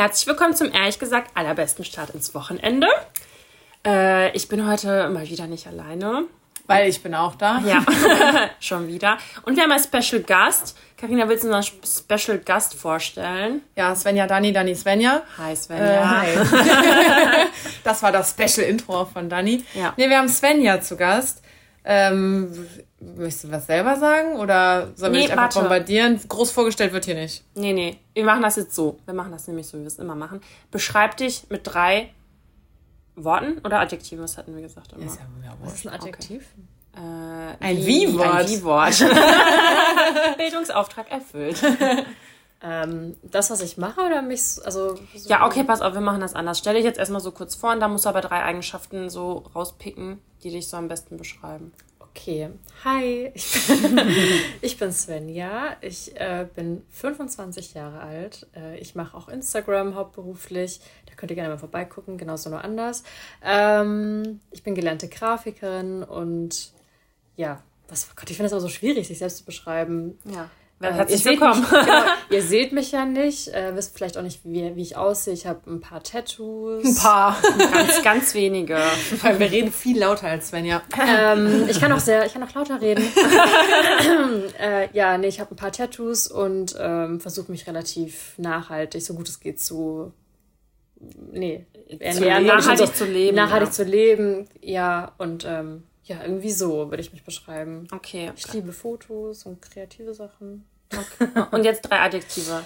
Herzlich willkommen zum ehrlich gesagt allerbesten Start ins Wochenende. Äh, ich bin heute mal wieder nicht alleine. Weil ich bin auch da. Ja, schon wieder. Und wir haben einen Special Gast. Carina, willst du unseren Special Gast vorstellen? Ja, Svenja Dani, Dani Svenja. Hi Svenja. Äh, hi. das war das Special Intro von Dani. Ja. Nee, wir haben Svenja zu Gast. Ähm, möchtest du was selber sagen oder sollen wir Nee, dich einfach warte. bombardieren? Groß vorgestellt wird hier nicht. Nee, nee, wir machen das jetzt so. Wir machen das nämlich so, wie wir es immer machen. Beschreib dich mit drei Worten oder Adjektiven, was hatten wir gesagt immer? Was ist ein Adjektiv? Äh, Ein Wie-Wort. Ein Wie-Wort. Bildungsauftrag erfüllt. Ähm, das, was ich mache oder mich, also. So Ja, okay, pass auf, wir machen das anders. Stell dich jetzt erstmal so kurz vor und dann musst du aber drei Eigenschaften so rauspicken, die dich so am besten beschreiben. Okay. Hi, ich bin, ich bin Svenja. Ich äh, bin 25 Jahre alt. Äh, ich mache auch Instagram hauptberuflich. Da könnt ihr gerne mal vorbeigucken, genauso nur anders. Ähm, ich bin gelernte Grafikerin und ja, was, oh Gott, ich finde es aber so schwierig, sich selbst zu beschreiben. Ja. Ähm, Herzlich ihr seht willkommen. Mich, genau, ihr seht mich ja nicht, äh, wisst vielleicht auch nicht, wie, wie ich aussehe. Ich habe ein paar Tattoos. Ein paar. Ganz, ganz wenige. Weil wir reden viel lauter als Svenja. Ähm, ich kann auch sehr, ich kann auch lauter reden. äh, ja, nee, ich habe ein paar Tattoos und ähm, versuche mich relativ nachhaltig, so gut es geht, zu nee, ernähren, leben. Nachhaltig zu leben, Nachhaltig ja. zu leben, ja, und ähm, ja, irgendwie so würde ich mich beschreiben. Okay. Ich liebe Fotos und kreative Sachen. Und jetzt drei Adjektive.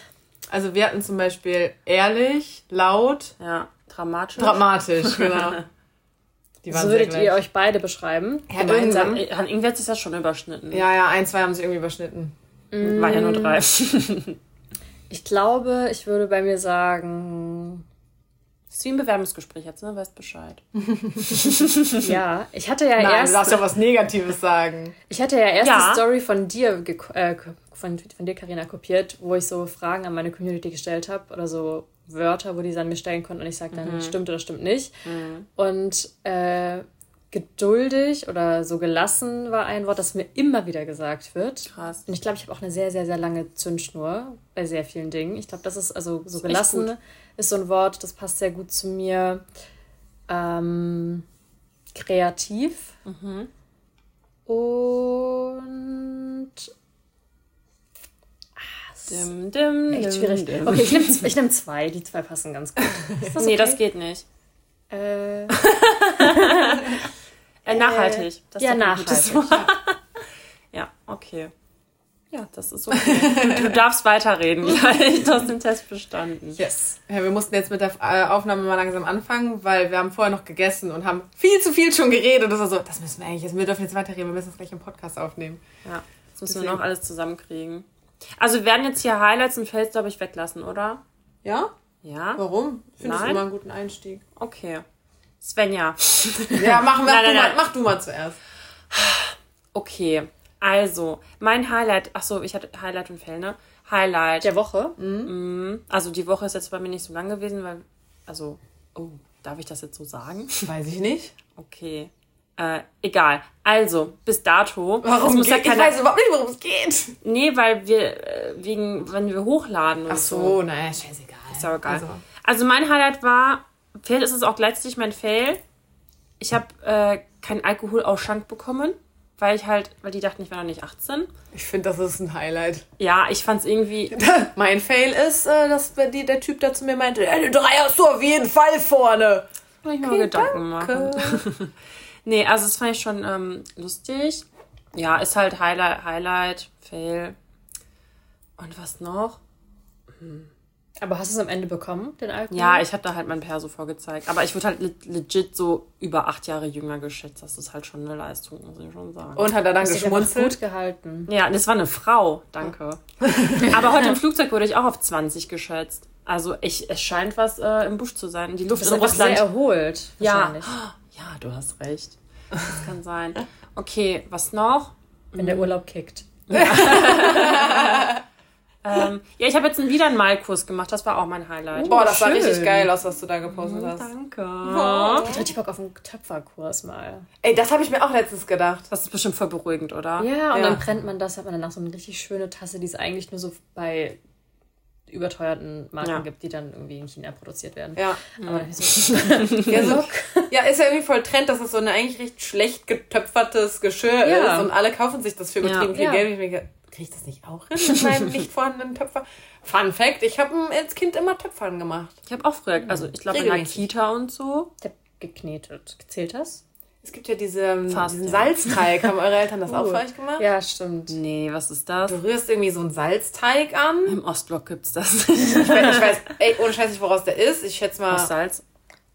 Also wir hatten zum Beispiel ehrlich, laut, Ja. Dramatisch. dramatisch, genau. Die So würdet ihr euch beide beschreiben. Ja, gemeinsam. irgendwann- Irgendwie hat sich das schon überschnitten. Ja, ja, ein, zwei haben sich irgendwie überschnitten. War ja nur drei. Ich glaube, ich würde bei mir sagen, Das ist wie ein Bewerbungsgespräch jetzt, ne? Weißt Bescheid. ja, ich hatte ja Nein, erst. du darfst ja was Negatives sagen. Ich hatte ja erst Ja. die Story von dir, äh, von, von dir, Carina, kopiert, wo ich so Fragen an meine Community gestellt habe oder so Wörter, wo die sie an mir stellen konnten und ich sage dann, stimmt oder stimmt nicht. Und äh, geduldig oder so gelassen war ein Wort, das mir immer wieder gesagt wird. Krass. Und ich glaube, ich habe auch eine sehr, sehr, sehr lange Zündschnur bei sehr vielen Dingen. Ich glaube, das ist also so echt gelassen ist so ein Wort, das passt sehr gut zu mir. Ähm, kreativ. Mhm. Und Dim, dim, echt dim, schwierig. dim. Okay, ich nehme ich nehm zwei. Die zwei passen ganz gut. Ist das Nee, okay? das geht nicht. Äh, Äh, nachhaltig. Das ist ja, nachhaltig. Ja, okay. Ja, das ist okay. Du darfst weiterreden gleich. Du hast den Test bestanden. Yes. Ja, wir mussten jetzt mit der äh, Aufnahme mal langsam anfangen, weil wir haben vorher noch gegessen und haben viel zu viel schon geredet. Das war so, das müssen wir eigentlich, jetzt, wir dürfen jetzt weiterreden, wir müssen es gleich im Podcast aufnehmen. Ja, das müssen wir Deswegen. noch alles zusammenkriegen. Also wir werden jetzt hier Highlights und Fails, glaube ich, weglassen, oder? Ja? Ja? Warum? Ich finde es immer einen guten Einstieg. Okay. Svenja. Ja, mach, mach, Nein, du, nein, mal, nein. mach du mal zuerst. Okay. Also, mein Highlight, ach so, ich hatte Highlight und Fail, ne? Highlight. Der Woche. Also die Woche ist jetzt bei mir nicht so lang gewesen, weil, also, oh, darf ich das jetzt so sagen? Weiß ich nicht. Okay. Äh, egal. Also, bis dato. Warum muss geht? ja Ich keiner, weiß überhaupt nicht, worum es geht. Nee, weil wir, äh, wegen, wenn wir hochladen und Ach so. so, naja, scheißegal. Ist ja egal. Also, Also, mein Highlight war, Fail ist es auch gleichzeitig mein Fail. Ich habe äh, keinen Alkoholausschank bekommen, weil ich halt, weil die dachten, ich wäre noch nicht 18. ich finde, das ist ein Highlight. Ja, ich fand's irgendwie, mein Fail ist, äh, dass die, der Typ da zu mir meinte, ja, die drei hast du auf jeden Fall vorne. Kann ich mir mal Gedanken machen. nee, also das fand ich schon ähm, lustig. Ja, ist halt Highlight, Highlight, Fail. Und was noch? Aber hast du es am Ende bekommen, den Alkohol? Ja, ich habe da halt mein Perso vorgezeigt. Aber ich wurde halt le- legit so über acht Jahre jünger geschätzt. Das ist halt schon eine Leistung, muss ich schon sagen. Und hat er dann einfach geschmunzelt? gut gehalten. ja, das war eine Frau, danke. Aber heute im Flugzeug wurde ich auch auf 20 geschätzt. Also ich, es scheint was äh, im Busch zu sein. Die Du Luft bist in einfach sehr erholt. Ja. wahrscheinlich. Ja, du hast recht. Das kann sein. Okay, was noch? Wenn der Urlaub kickt. Ähm, ja, ich habe jetzt wieder einen Malkurs gemacht. Das war auch mein Highlight. Boah, das sah Schön. richtig geil aus, was du da gepostet hast. Danke. Ich hab richtig Bock auf einen Töpferkurs mal. Ey, das habe ich mir auch letztens gedacht. Das ist bestimmt voll beruhigend, oder? Ja, und Ja. dann brennt man das, hat man danach so eine richtig schöne Tasse, die ist eigentlich nur so bei überteuerten Marken Ja. gibt, die dann irgendwie in China produziert werden. Ja. Aber ist so, Ja, so, ja, ist ja irgendwie voll Trend, dass es so ein eigentlich recht schlecht getöpfertes Geschirr Ja. ist und alle kaufen sich das für übertrieben viel Ja. Geld. Ich denke, kriege ich das nicht auch hin mit meinem nicht vorhandenen Töpfer? Fun Fact, ich habe als Kind immer Töpfern gemacht. Ich habe auch früher, also ich glaube in der. Kita und so. ich hab geknetet. Zählt das? Es gibt ja diese, Fast, diesen ja. Salzteig. Haben eure Eltern das auch Uh. für euch gemacht? Ja, stimmt. Nee, was ist das? Du rührst irgendwie so einen Salzteig an. Im Ostblock gibt's das. Ich weiß, ich weiß ey, ohne Scheiß nicht, woraus der ist. Ich schätze mal, Aus Salz.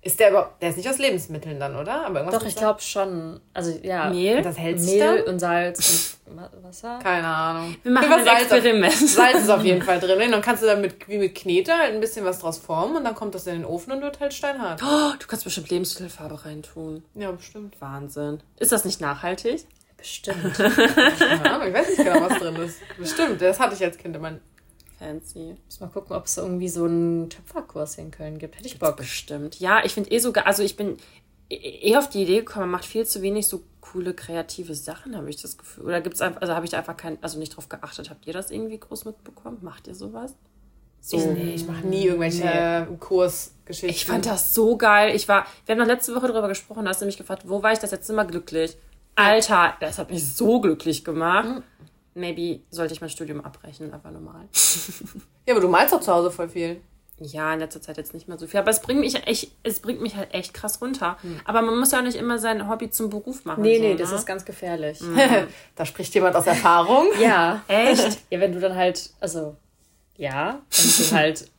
Ist der überhaupt, der ist nicht aus Lebensmitteln dann, oder? Aber irgendwas Doch, ich glaube schon. Also ja. Mehl? Das hält sich Mehl dann? und Salz und Wa- Wasser. Keine Ahnung. Wir machen ein Salz auf- Experiment. Salz ist auf jeden Fall drin. Und dann kannst du dann mit, wie mit Knete halt ein bisschen was draus formen und dann kommt das in den Ofen und wird halt steinhart. Oh, du kannst bestimmt Lebensmittelfarbe reintun. Ja, bestimmt. Wahnsinn. Ist das nicht nachhaltig? Bestimmt. Keine Ahnung, ich weiß nicht genau, was drin ist. Bestimmt, das hatte ich als Kind immer. Fancy. Muss mal gucken, ob es irgendwie so einen Töpferkurs in Köln gibt. Hätte ich Bock. Bestimmt. Ja, ich finde eh sogar, also ich bin eh auf die Idee gekommen, man macht viel zu wenig so coole kreative Sachen, habe ich das Gefühl. Oder gibt es einfach, also habe ich da einfach kein, also nicht drauf geachtet. Habt ihr das irgendwie groß mitbekommen? Macht ihr sowas? So. Ich, nee, ich mache nie irgendwelche Kursgeschichten. Ich fand das so geil. Ich war, wir haben noch letzte Woche darüber gesprochen, da hast du mich gefragt, wo war ich das letzte Mal glücklich? Alter, das hat mich so glücklich gemacht. Mhm. Maybe sollte ich mein Studium abbrechen, aber normal. Ja, aber du malst doch zu Hause voll viel. Ja, in letzter Zeit jetzt nicht mehr so viel. Aber es bringt mich echt, es bringt mich halt echt krass runter. Hm. Aber man muss ja auch nicht immer sein Hobby zum Beruf machen. Nee, so, nee, ne? das ist ganz gefährlich. da spricht jemand aus Erfahrung. Ja. Echt? Ja, wenn du dann halt, also, ja, wenn du halt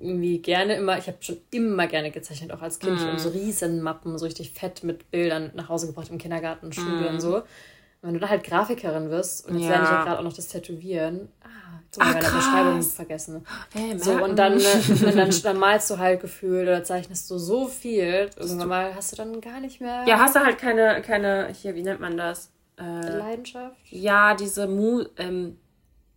irgendwie gerne immer, ich habe schon immer gerne gezeichnet, auch als Kind. Ich habe so riesen Mappen, so richtig fett mit Bildern nach Hause gebracht im Kindergarten, Schule und so. Wenn du dann halt Grafikerin wirst und jetzt Ja. lerne ich ja gerade auch noch das Tätowieren. Ah, habe ich Ah, meine. Beschreibung vergessen. Hey, So, und dann, äh, und dann, dann malst du halt gefühlt oder zeichnest du so viel. Irgendwann mal hast du dann gar nicht mehr Ja, hast du halt keine, keine, hier, wie nennt man das? Äh, Leidenschaft. ja, diese Mu, ähm,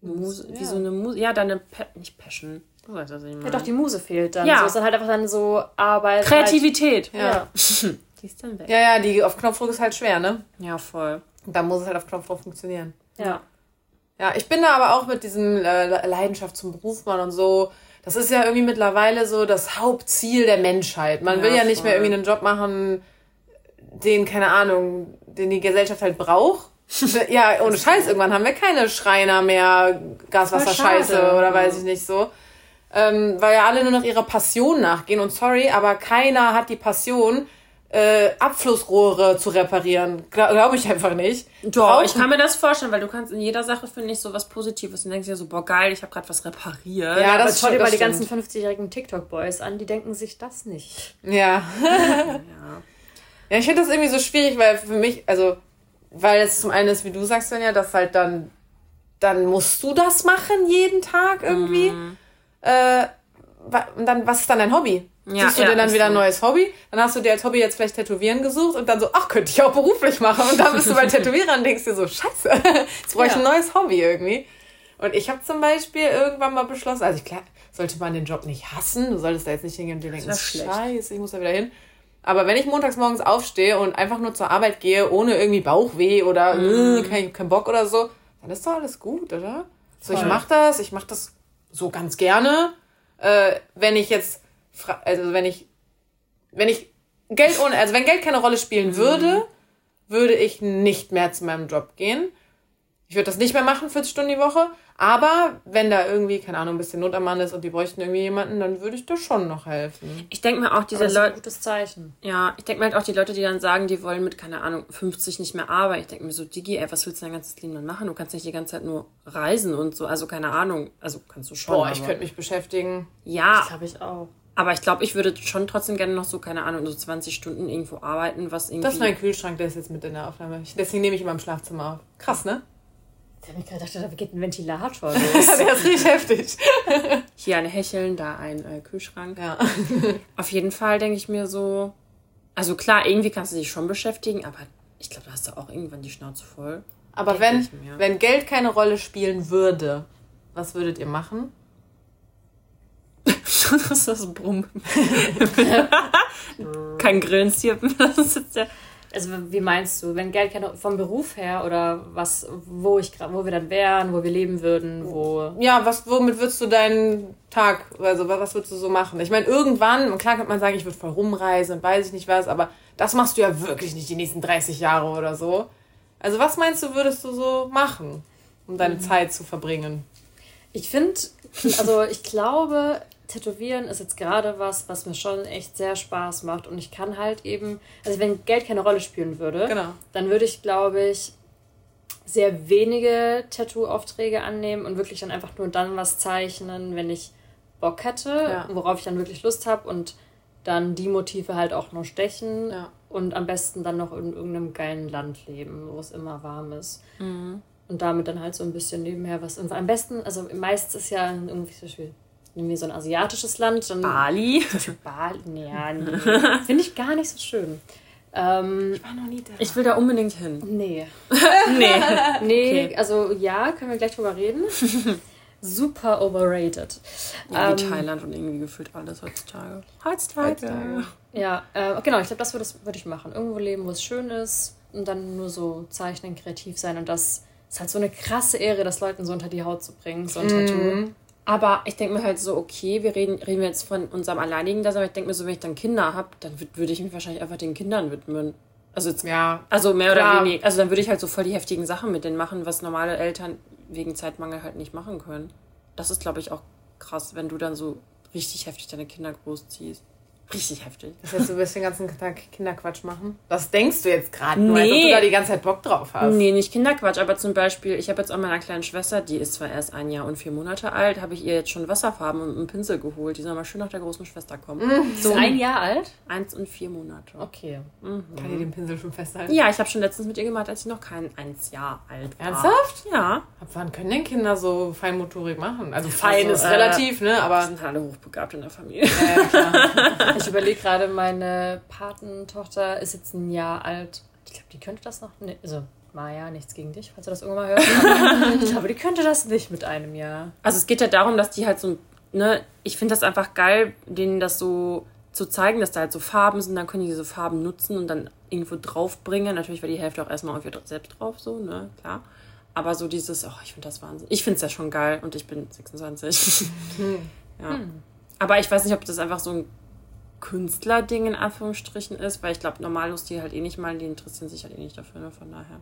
Muse, wie ja. so eine Muse, ja, deine, Pe nicht Passion. Du weißt, was ich meine. Ja, doch, die Muse fehlt dann. Ja. So ist dann halt einfach dann so Arbeit. Kreativität. Halt, ja. Die ist dann weg. Ja, ja, die auf Knopfdruck ist halt schwer, ne? Ja, voll. Und da muss es halt auf Knopfdruck funktionieren. ja. Ja, ich bin da aber auch mit diesem äh, Leidenschaft zum Beruf machen und so. Das ist ja irgendwie mittlerweile so das Hauptziel der Menschheit. Man Ja, will ja nicht voll. mehr irgendwie einen Job machen, den, keine Ahnung, den die Gesellschaft halt braucht. ja, ohne Scheiß, irgendwann haben wir keine Schreiner mehr, Gaswasser, Voll schade. Scheiße oder weiß ich nicht so. Ähm, weil ja alle nur noch ihrer Passion nachgehen. Und sorry, aber keiner hat die Passion, äh, Abflussrohre zu reparieren. Glaube glaub ich einfach nicht. Doch, Auch- ich kann mir das vorstellen, weil du kannst in jeder Sache, finde ich, so was Positives und denkst dir so, boah, geil, ich habe gerade was repariert. Ja, Aber das schau dir mal das die ganzen 50-jährigen TikTok-Boys an, die denken sich das nicht. Ja. ja, ich finde das irgendwie so schwierig, weil für mich, also, weil es zum einen ist, wie du sagst, Svenja, dass halt dann, dann musst du das machen jeden Tag irgendwie. Mhm. Äh, und dann, was ist dann dein Hobby? Ja, Suchst du ja, dir dann wieder ein neues Hobby? Dann hast du dir als Hobby jetzt vielleicht Tätowieren gesucht und dann so, ach, könnte ich auch beruflich machen. Und dann bist du bei Tätowierern und denkst dir so, scheiße, jetzt brauche ich Ja. ein neues Hobby irgendwie. Und ich habe zum Beispiel irgendwann mal beschlossen, also klar, sollte man den Job nicht hassen, du solltest da jetzt nicht hingehen und dir denken, scheiße, ich muss da wieder hin. Aber wenn ich montags morgens aufstehe und einfach nur zur Arbeit gehe, ohne irgendwie Bauchweh oder äh, kein, kein Bock oder so, dann ist doch alles gut, oder? So, ich Voll. mach das, ich mach das so ganz gerne. Äh, wenn ich jetzt, also wenn ich, wenn ich Geld ohne, also wenn Geld keine Rolle spielen würde, würde ich nicht mehr zu meinem Job gehen. Ich würde das nicht mehr machen, 40 Stunden die Woche. Aber wenn da irgendwie, keine Ahnung, ein bisschen Not am Mann ist und die bräuchten irgendwie jemanden, dann würde ich da schon noch helfen. Ich denke mir auch, diese Das ist ein Leute, gutes Zeichen. ja, ich denke mir halt auch die Leute, die dann sagen, die wollen mit, keine Ahnung, 50 nicht mehr arbeiten. Ich denke mir so, Digi, ey, was willst du dein ganzes Leben dann machen? Du kannst nicht die ganze Zeit nur reisen und so. Also, keine Ahnung. Also, kannst du schon. Boah, ich könnte mich beschäftigen. Ja, Das habe ich auch. Aber ich glaube, ich würde schon trotzdem gerne noch so, keine Ahnung, so 20 Stunden irgendwo arbeiten, was irgendwie. Das ist mein Kühlschrank, der ist jetzt mit in der Aufnahme. Deswegen nehme ich immer im Schlafzimmer auf. Krass, ne? Ich habe mich gerade gedacht, da geht ein Ventilator los. der ist richtig heftig. Hier ein Hecheln, da ein äh, Kühlschrank. Ja. Auf jeden Fall denke ich mir so, also klar, irgendwie kannst du dich schon beschäftigen, aber ich glaube, da hast du auch irgendwann die Schnauze voll. Aber wenn, mir. wenn Geld keine Rolle spielen würde, was würdet ihr machen? das ist das Brummen. Kein Grillen der. also wie meinst du, wenn Geld keine, vom Beruf her oder was, wo ich gerade, wo wir dann wären, wo wir leben würden, wo. Ja, was, womit würdest du deinen Tag, also was, würdest du so machen? Ich meine, irgendwann, klar kann man sagen, ich würde voll rumreisen und weiß ich nicht was, aber das machst du ja wirklich nicht die nächsten 30 Jahre oder so. Also was meinst du, würdest du so machen, um deine mhm. Zeit zu verbringen? Ich finde, also ich glaube, Tätowieren ist jetzt gerade was, was mir schon echt sehr Spaß macht. Und ich kann halt eben, also wenn Geld keine Rolle spielen würde, genau. dann würde ich, glaube ich, sehr wenige Tattoo-Aufträge annehmen und wirklich dann einfach nur dann was zeichnen, wenn ich Bock hätte, ja. worauf ich dann wirklich Lust habe und dann die Motive halt auch nur stechen ja. und am besten dann noch in irgendeinem geilen Land leben, wo es immer warm ist. Mhm. Und damit dann halt so ein bisschen nebenher was. Und am besten, also meist ist ja irgendwie so viel nehmen wir so ein asiatisches Land. Dann Bali? Bali, nee, nee. Finde ich gar nicht so schön. Ähm, ich war noch nie da. Ich will da unbedingt hin. Nee. nee. Nee, okay. also ja, können wir gleich drüber reden. Super overrated. Ja, wie ähm, Thailand und irgendwie gefühlt alles heutzutage. Heutzutage. Ja, äh, genau, ich glaube, das würde würd ich machen. Irgendwo leben, wo es schön ist und dann nur so zeichnen, kreativ sein und das ist halt so eine krasse Ehre, das Leuten so unter die Haut zu bringen, so ein mm. Tattoo. Aber ich denke mir halt so, okay, wir reden, reden wir jetzt von unserem alleinigen das, aber ich denke mir so, wenn ich dann Kinder habe, dann würde ich mich wahrscheinlich einfach den Kindern widmen. Also jetzt, ja, also mehr klar. oder weniger. Also dann würde ich halt so voll die heftigen Sachen mit denen machen, was normale Eltern wegen Zeitmangel halt nicht machen können. Das ist, glaube ich, auch krass, wenn du dann so richtig heftig deine Kinder großziehst. Richtig heftig. Das heißt, du willst den ganzen Tag Kinderquatsch machen? Was denkst du jetzt gerade nee. nur, als ob du da die ganze Zeit Bock drauf hast? Nee, nicht Kinderquatsch, aber zum Beispiel, ich habe jetzt auch meiner kleinen Schwester, die ist zwar erst ein Jahr und vier Monate alt, habe ich ihr jetzt schon Wasserfarben und einen Pinsel geholt. Die soll mal schön nach der großen Schwester kommen. Mhm. So ist ein Jahr alt? Eins und vier Monate. Okay. Mhm. Kann die den Pinsel schon festhalten? Ja, ich habe schon letztens mit ihr gemacht, als sie noch kein eins Jahr alt war. Ernsthaft? Ja. Ab wann können denn Kinder so Feinmotorik machen? Also fein also, ist äh, relativ, ne? Aber sind alle hochbegabt in der Familie. Ja, klar. ich überlege gerade meine Patentochter ist jetzt ein Jahr alt. Ich glaube, die könnte das noch. Ne, also, Maja, nichts gegen dich, falls du das irgendwann mal hörst. ich glaube, die könnte das nicht mit einem Jahr. Also, es geht ja darum, dass die halt so. Ne, ich finde das einfach geil, denen das so zu zeigen, dass da halt so Farben sind, dann können die diese Farben nutzen und dann irgendwo draufbringen. Natürlich war die Hälfte auch erstmal auf ihr selbst drauf, so, ne, klar. Aber so dieses, oh, ich finde das Wahnsinn. Ich finde es ja schon geil und ich bin 26. ja. Hm. Aber ich weiß nicht, ob das einfach so ein Künstlerding in Anführungsstrichen ist, weil ich glaube, normalos die halt eh nicht mal, die interessieren sich halt eh nicht dafür, ne? von daher.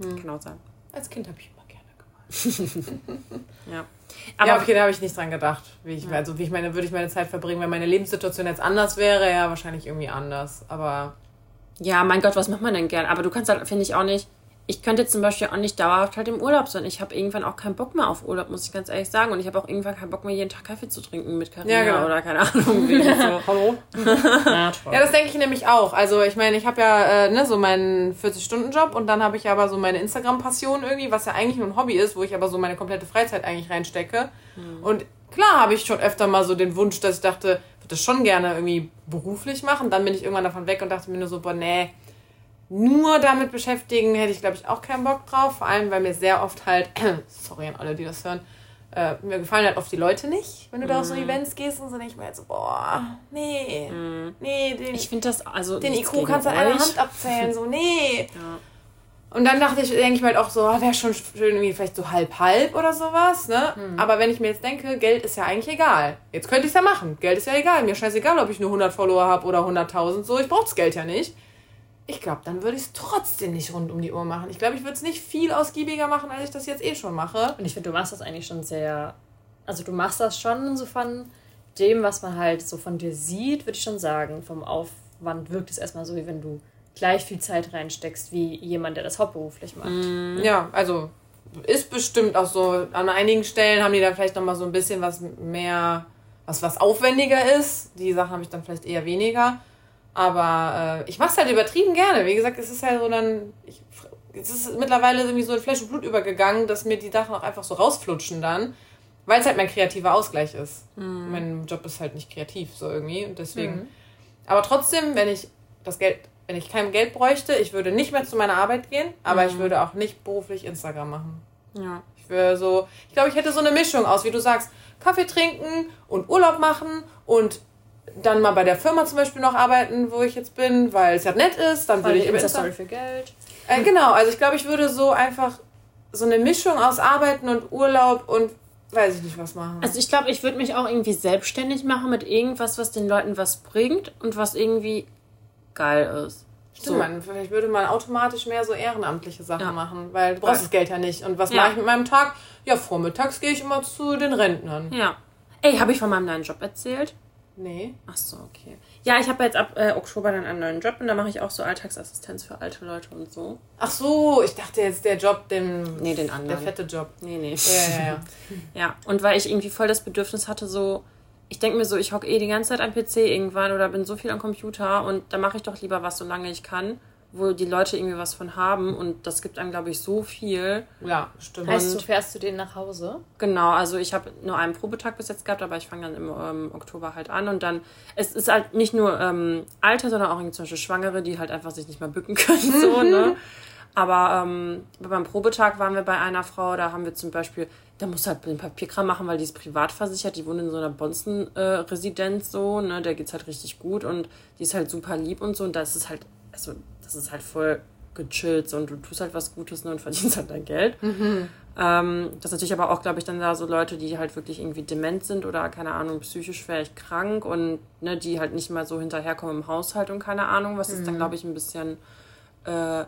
Hm. Kann auch sein. Als Kind habe ich immer gerne gemalt. ja. Aber ja, okay, da habe ich nicht dran gedacht. Wie ich, ja. Also, wie ich meine, würde ich meine Zeit verbringen, wenn meine Lebenssituation jetzt anders wäre, ja, wahrscheinlich irgendwie anders. Aber. Ja, mein Gott, was macht man denn gern? Aber du kannst halt, finde ich auch nicht, ich könnte zum Beispiel auch nicht dauerhaft halt im Urlaub sein. Ich habe irgendwann auch keinen Bock mehr auf Urlaub, muss ich ganz ehrlich sagen. Und ich habe auch irgendwann keinen Bock mehr, jeden Tag Kaffee zu trinken mit Karina ja, genau. oder keine Ahnung. so. Hallo? ja, das denke ich nämlich auch. Also ich meine, ich habe ja äh, ne, so meinen 40-Stunden-Job und dann habe ich aber so meine Instagram-Passion irgendwie, was ja eigentlich nur ein Hobby ist, wo ich aber so meine komplette Freizeit eigentlich reinstecke. Mhm. Und klar habe ich schon öfter mal so den Wunsch, dass ich dachte, würde das schon gerne irgendwie beruflich machen. Dann bin ich irgendwann davon weg und dachte mir nur so, boah, nee, nur damit beschäftigen, hätte ich, glaube ich, auch keinen Bock drauf. Vor allem, weil mir sehr oft halt, sorry an alle, die das hören, äh, mir gefallen halt oft die Leute nicht, wenn du mm. da auf so mhm. Events gehst und so denke ich mir halt so, boah, nee, mm. nee, den, ich finde das, also den IQ kannst du an einer Hand abzählen, so, nee. Ja. Und dann dachte ich, denke ich mir halt auch so, oh, wäre schon schön irgendwie vielleicht so halb-halb oder sowas, ne? Mhm. Aber wenn ich mir jetzt denke, Geld ist ja eigentlich egal. Jetzt könnte ich es ja machen. Geld ist ja egal. Mir scheißegal, ob ich nur 100 Follower habe oder 100.000, so. Ich brauche das Geld ja nicht. Ich glaube, dann würde ich es trotzdem nicht rund um die Uhr machen. Ich glaube, ich würde es nicht viel ausgiebiger machen, als ich das jetzt eh schon mache. Und ich finde, du machst das eigentlich schon sehr. Also, du machst das schon so von dem, was man halt so von dir sieht, würde ich schon sagen. Vom Aufwand wirkt es erstmal so, wie wenn du gleich viel Zeit reinsteckst wie jemand, der das hauptberuflich macht. Mm. Ja, also ist bestimmt auch so. An einigen Stellen haben die dann vielleicht nochmal so ein bisschen was mehr, was, was aufwendiger ist. Die Sachen habe ich dann vielleicht eher weniger. Aber äh, ich mache es halt übertrieben gerne. Wie gesagt, es ist halt so dann. Ich, es ist mittlerweile irgendwie so in Fleisch und Blut übergegangen, dass mir die Sachen auch einfach so rausflutschen dann. Weil es halt mein kreativer Ausgleich ist. Mhm. Mein Job ist halt nicht kreativ, so irgendwie. Und deswegen. Mhm. Aber trotzdem, wenn ich das Geld, wenn ich kein Geld bräuchte, ich würde nicht mehr zu meiner Arbeit gehen, aber mhm. ich würde auch nicht beruflich Instagram machen. Ja. Ich würde so, ich glaube, ich hätte so eine Mischung aus, wie du sagst, Kaffee trinken und Urlaub machen und dann mal bei der Firma zum Beispiel noch arbeiten, wo ich jetzt bin, weil es ja nett ist. Dann würde Weil ich die über Insta für Geld. äh, genau, also ich glaube, ich würde so einfach so eine Mischung aus Arbeiten und Urlaub und weiß ich nicht was machen. Also ich glaube, ich würde mich auch irgendwie selbstständig machen mit irgendwas, was den Leuten was bringt und was irgendwie geil ist. Stimmt, man, vielleicht würde man automatisch mehr so ehrenamtliche Sachen Ja. machen, weil du brauchst das Geld ja nicht. Und was Ja. mache ich mit meinem Tag? Ja, vormittags gehe ich immer zu den Rentnern. Ja. Ey, habe ich von meinem neuen Job erzählt? Nee. Ach so, okay. Ja, ich habe jetzt ab äh, Oktober dann einen neuen Job und da mache ich auch so Alltagsassistenz für alte Leute und so. Ach so, ich dachte jetzt der Job, den, Nee, den der anderen. fette Job. Nee, nee. Ja, ja, ja. Ja, und weil ich irgendwie voll das Bedürfnis hatte, so, ich denke mir so, ich hocke eh die ganze Zeit am PC irgendwann oder bin so viel am Computer und da mache ich doch lieber was, solange ich kann, wo die Leute irgendwie was von haben und das gibt einem, glaube ich, so viel. ja stimmt. Heißt, du fährst du den nach Hause? Genau, also ich habe nur einen Probetag bis jetzt gehabt, aber ich fange dann im ähm, Oktober halt an und dann, es ist halt nicht nur ähm, Alte, sondern auch irgendwie zum Beispiel Schwangere, die halt einfach sich nicht mehr bücken können, so, ne? Aber ähm, beim Probetag waren wir bei einer Frau, da haben wir zum Beispiel, da musst du halt den Papierkram machen, weil die ist privat versichert, die wohnt in so einer Bonzen-Residenz so, ne? Der geht's halt richtig gut und die ist halt super lieb und so und das ist halt, also das ist halt voll gechillt und du tust halt was Gutes ne, und verdienst halt dein Geld. Ähm, das ist natürlich aber auch, glaube ich, dann da so Leute, die halt wirklich irgendwie dement sind oder, keine Ahnung, psychisch vielleicht krank und ne, die halt nicht mal so hinterherkommen im Haushalt und keine Ahnung, was ist dann, glaube ich, ein bisschen äh,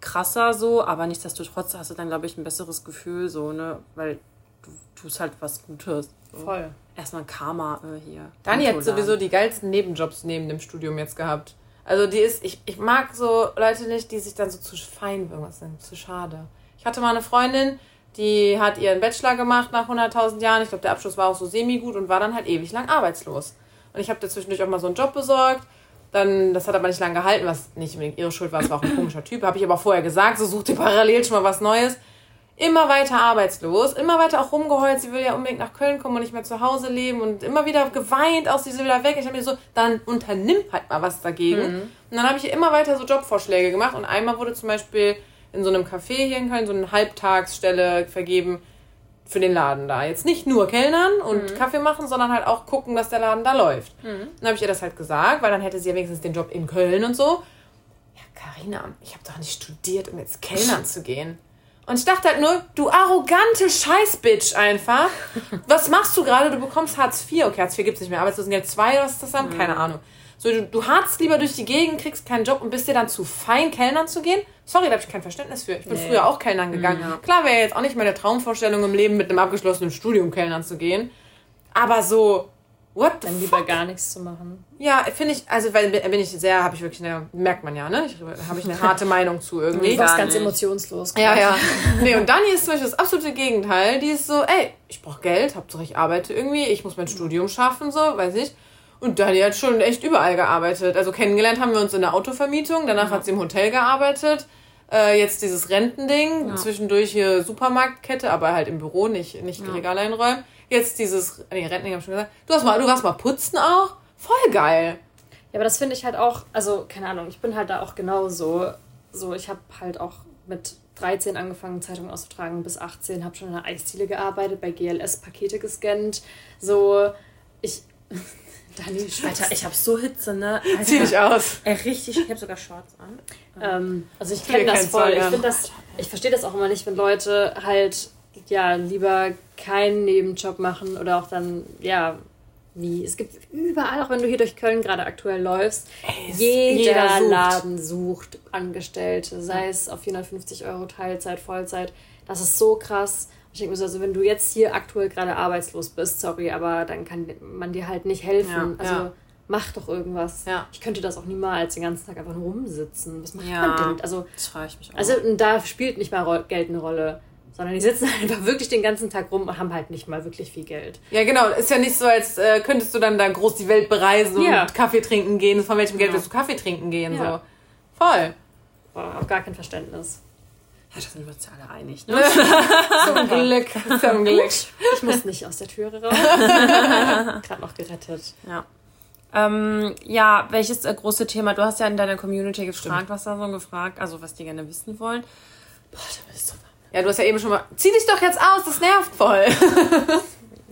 krasser so, aber nichtsdestotrotz hast du dann, glaube ich, ein besseres Gefühl so, ne, weil du tust halt was Gutes. So. Voll. Erstmal Karma äh, hier. Dani hat sowieso die geilsten Nebenjobs neben dem Studium jetzt gehabt. Also die ist, ich, ich mag so Leute nicht, die sich dann so zu fein irgendwas sind, zu schade. Ich hatte mal eine Freundin, die hat ihren Bachelor gemacht nach 100.000 Jahren. Ich glaube, der Abschluss war auch so semi-gut und war dann halt ewig lang arbeitslos. Und ich habe da zwischendurch auch mal so einen Job besorgt. Dann, das hat aber nicht lange gehalten, was nicht unbedingt ihre Schuld war, es war auch ein komischer Typ. Habe ich aber vorher gesagt, so such dir parallel schon mal was Neues. Immer weiter arbeitslos, immer weiter auch rumgeheult, sie will ja unbedingt nach Köln kommen und nicht mehr zu Hause leben und immer wieder geweint, auch sie will weg. Ich habe mir so, dann unternimm halt mal was dagegen. Und dann habe ich ihr immer weiter so Jobvorschläge gemacht und einmal wurde zum Beispiel in so einem Café hier in Köln so eine Halbtagsstelle vergeben für den Laden da. Jetzt nicht nur Kellnern und Kaffee machen, sondern halt auch gucken, dass der Laden da läuft. Dann habe ich ihr das halt gesagt, weil dann hätte sie ja wenigstens den Job in Köln und so. Ja, Carina, ich habe doch nicht studiert, um jetzt Kellnern zu gehen. Und ich dachte halt nur, du arrogante Scheißbitch einfach. Was machst du gerade? Du bekommst Hartz IV. Okay, Hartz IV gibt's nicht mehr. Arbeitslosengeld 2 oder was ist das dann? Keine Ahnung. So, du, du harzt lieber durch die Gegend, kriegst keinen Job und bist dir dann zu fein, Kellnern zu gehen? Sorry, da habe ich kein Verständnis für. Ich bin früher auch Kellnern gegangen. Klar wäre jetzt auch nicht meine Traumvorstellung im Leben, mit einem abgeschlossenen Studium Kellnern zu gehen. Aber so, what the Dann fuck? lieber gar nichts zu machen. Ja, finde ich, also weil bin ich sehr, habe ich wirklich eine, merkt man ja, ne? Habe ich eine harte Meinung zu irgendwie. Du warst ganz nicht. emotionslos. Ja, ja. Nee, und Dani ist zum Beispiel das absolute Gegenteil. Die ist so, ey, ich brauche Geld, Hauptsache ich arbeite irgendwie, ich muss mein Studium schaffen, so, weiß ich. Und Dani hat schon echt überall gearbeitet. Also kennengelernt haben wir uns in der Autovermietung, danach hat sie im Hotel gearbeitet. Äh, jetzt dieses Rentending, zwischendurch hier Supermarktkette, aber halt im Büro, nicht, nicht Regale einräumen. Jetzt dieses, nee, Rentending hab ich schon gesagt. Du hast mal, du warst mal putzen auch. Voll geil. Ja, aber das finde ich halt auch, also keine Ahnung, ich bin halt da auch genauso. So, ich habe halt auch mit 13 angefangen, Zeitungen auszutragen, bis 18, habe schon in der Eisdiele gearbeitet, bei GLS Pakete gescannt. So, ich. Dani Alter, ich habe so Hitze, ne? Alter. Zieh dich aus. Ey, richtig, ich habe sogar Shorts an. Ähm, also ich kenne das voll. Zoll Ich das, ich verstehe das auch immer nicht, wenn Leute halt ja lieber keinen Nebenjob machen oder auch dann ja wie es gibt überall, auch wenn du hier durch Köln gerade aktuell läufst, es- jeder, jeder sucht. Laden sucht Angestellte, sei es auf 450 Euro Teilzeit, Vollzeit. Das ist so krass. Ich denke mir so, also wenn du jetzt hier aktuell gerade arbeitslos bist, sorry, aber dann kann man dir halt nicht helfen. Ja, also ja. mach doch irgendwas. Ja. Ich könnte das auch niemals den ganzen Tag einfach nur rumsitzen. Was macht man denn? Also, Das frage ich mich auch. also da spielt nicht mal Geld eine Rolle, sondern die sitzen einfach wirklich den ganzen Tag rum und haben halt nicht mal wirklich viel Geld. Ja, genau. Ist ja nicht so, als äh, könntest du dann da groß die Welt bereisen Ja. und Kaffee trinken gehen. Von welchem Geld Ja. willst du Kaffee trinken gehen? Ja. So. Voll. Boah, auch gar kein Verständnis. ja, da sind wir uns ja alle einig, ne? Zum Glück. Zum Glück. Ich muss nicht aus der Türe raus. Gerade noch gerettet. Ja. Ähm, ja, welches äh, große Thema? Du hast ja in deiner Community gefragt, was da so gefragt, also was die gerne wissen wollen. Boah, da bist du. Ja, du hast ja eben schon mal. Zieh dich doch jetzt aus, das nervt voll.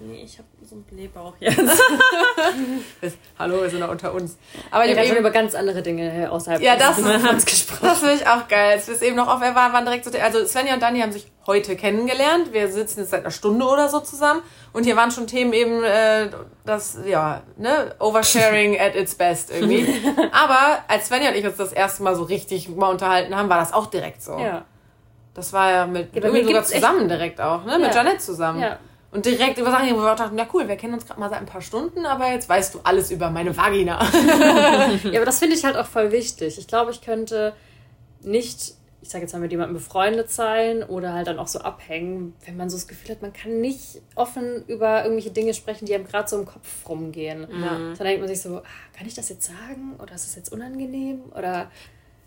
Nee, ich habe so ein Blähbauch jetzt. Hallo, wir sind noch unter uns. Aber Wir ich haben schon eben, über ganz andere Dinge außerhalb ja, das, des Mikrofons gesprochen. das finde ich auch geil. Es ist eben noch auf, wir waren, waren direkt so, also Svenja und Dani haben sich heute kennengelernt. Wir sitzen jetzt seit einer Stunde oder so zusammen. Und hier waren schon Themen eben, äh, das, ja, ne, Oversharing at its best irgendwie. Aber als Svenja und ich uns das erste Mal so richtig mal unterhalten haben, war das auch direkt so. Ja. Das war ja mit Ja, irgendwie sogar zusammen direkt auch, ne? Mit Ja. Janette zusammen. Ja. Und direkt über Sachen, wo wir auch dachten, ja cool, wir kennen uns gerade mal seit ein paar Stunden, aber jetzt weißt du alles über meine Vagina. Ja, aber das finde ich halt auch voll wichtig. Ich glaube, ich könnte nicht, ich sage jetzt mal, mit jemandem befreundet sein oder halt dann auch so abhängen, wenn man so das Gefühl hat, man kann nicht offen über irgendwelche Dinge sprechen, die einem gerade so im Kopf rumgehen. Dann denkt man sich so, ah, kann ich das jetzt sagen? Oder ist das jetzt unangenehm? Oder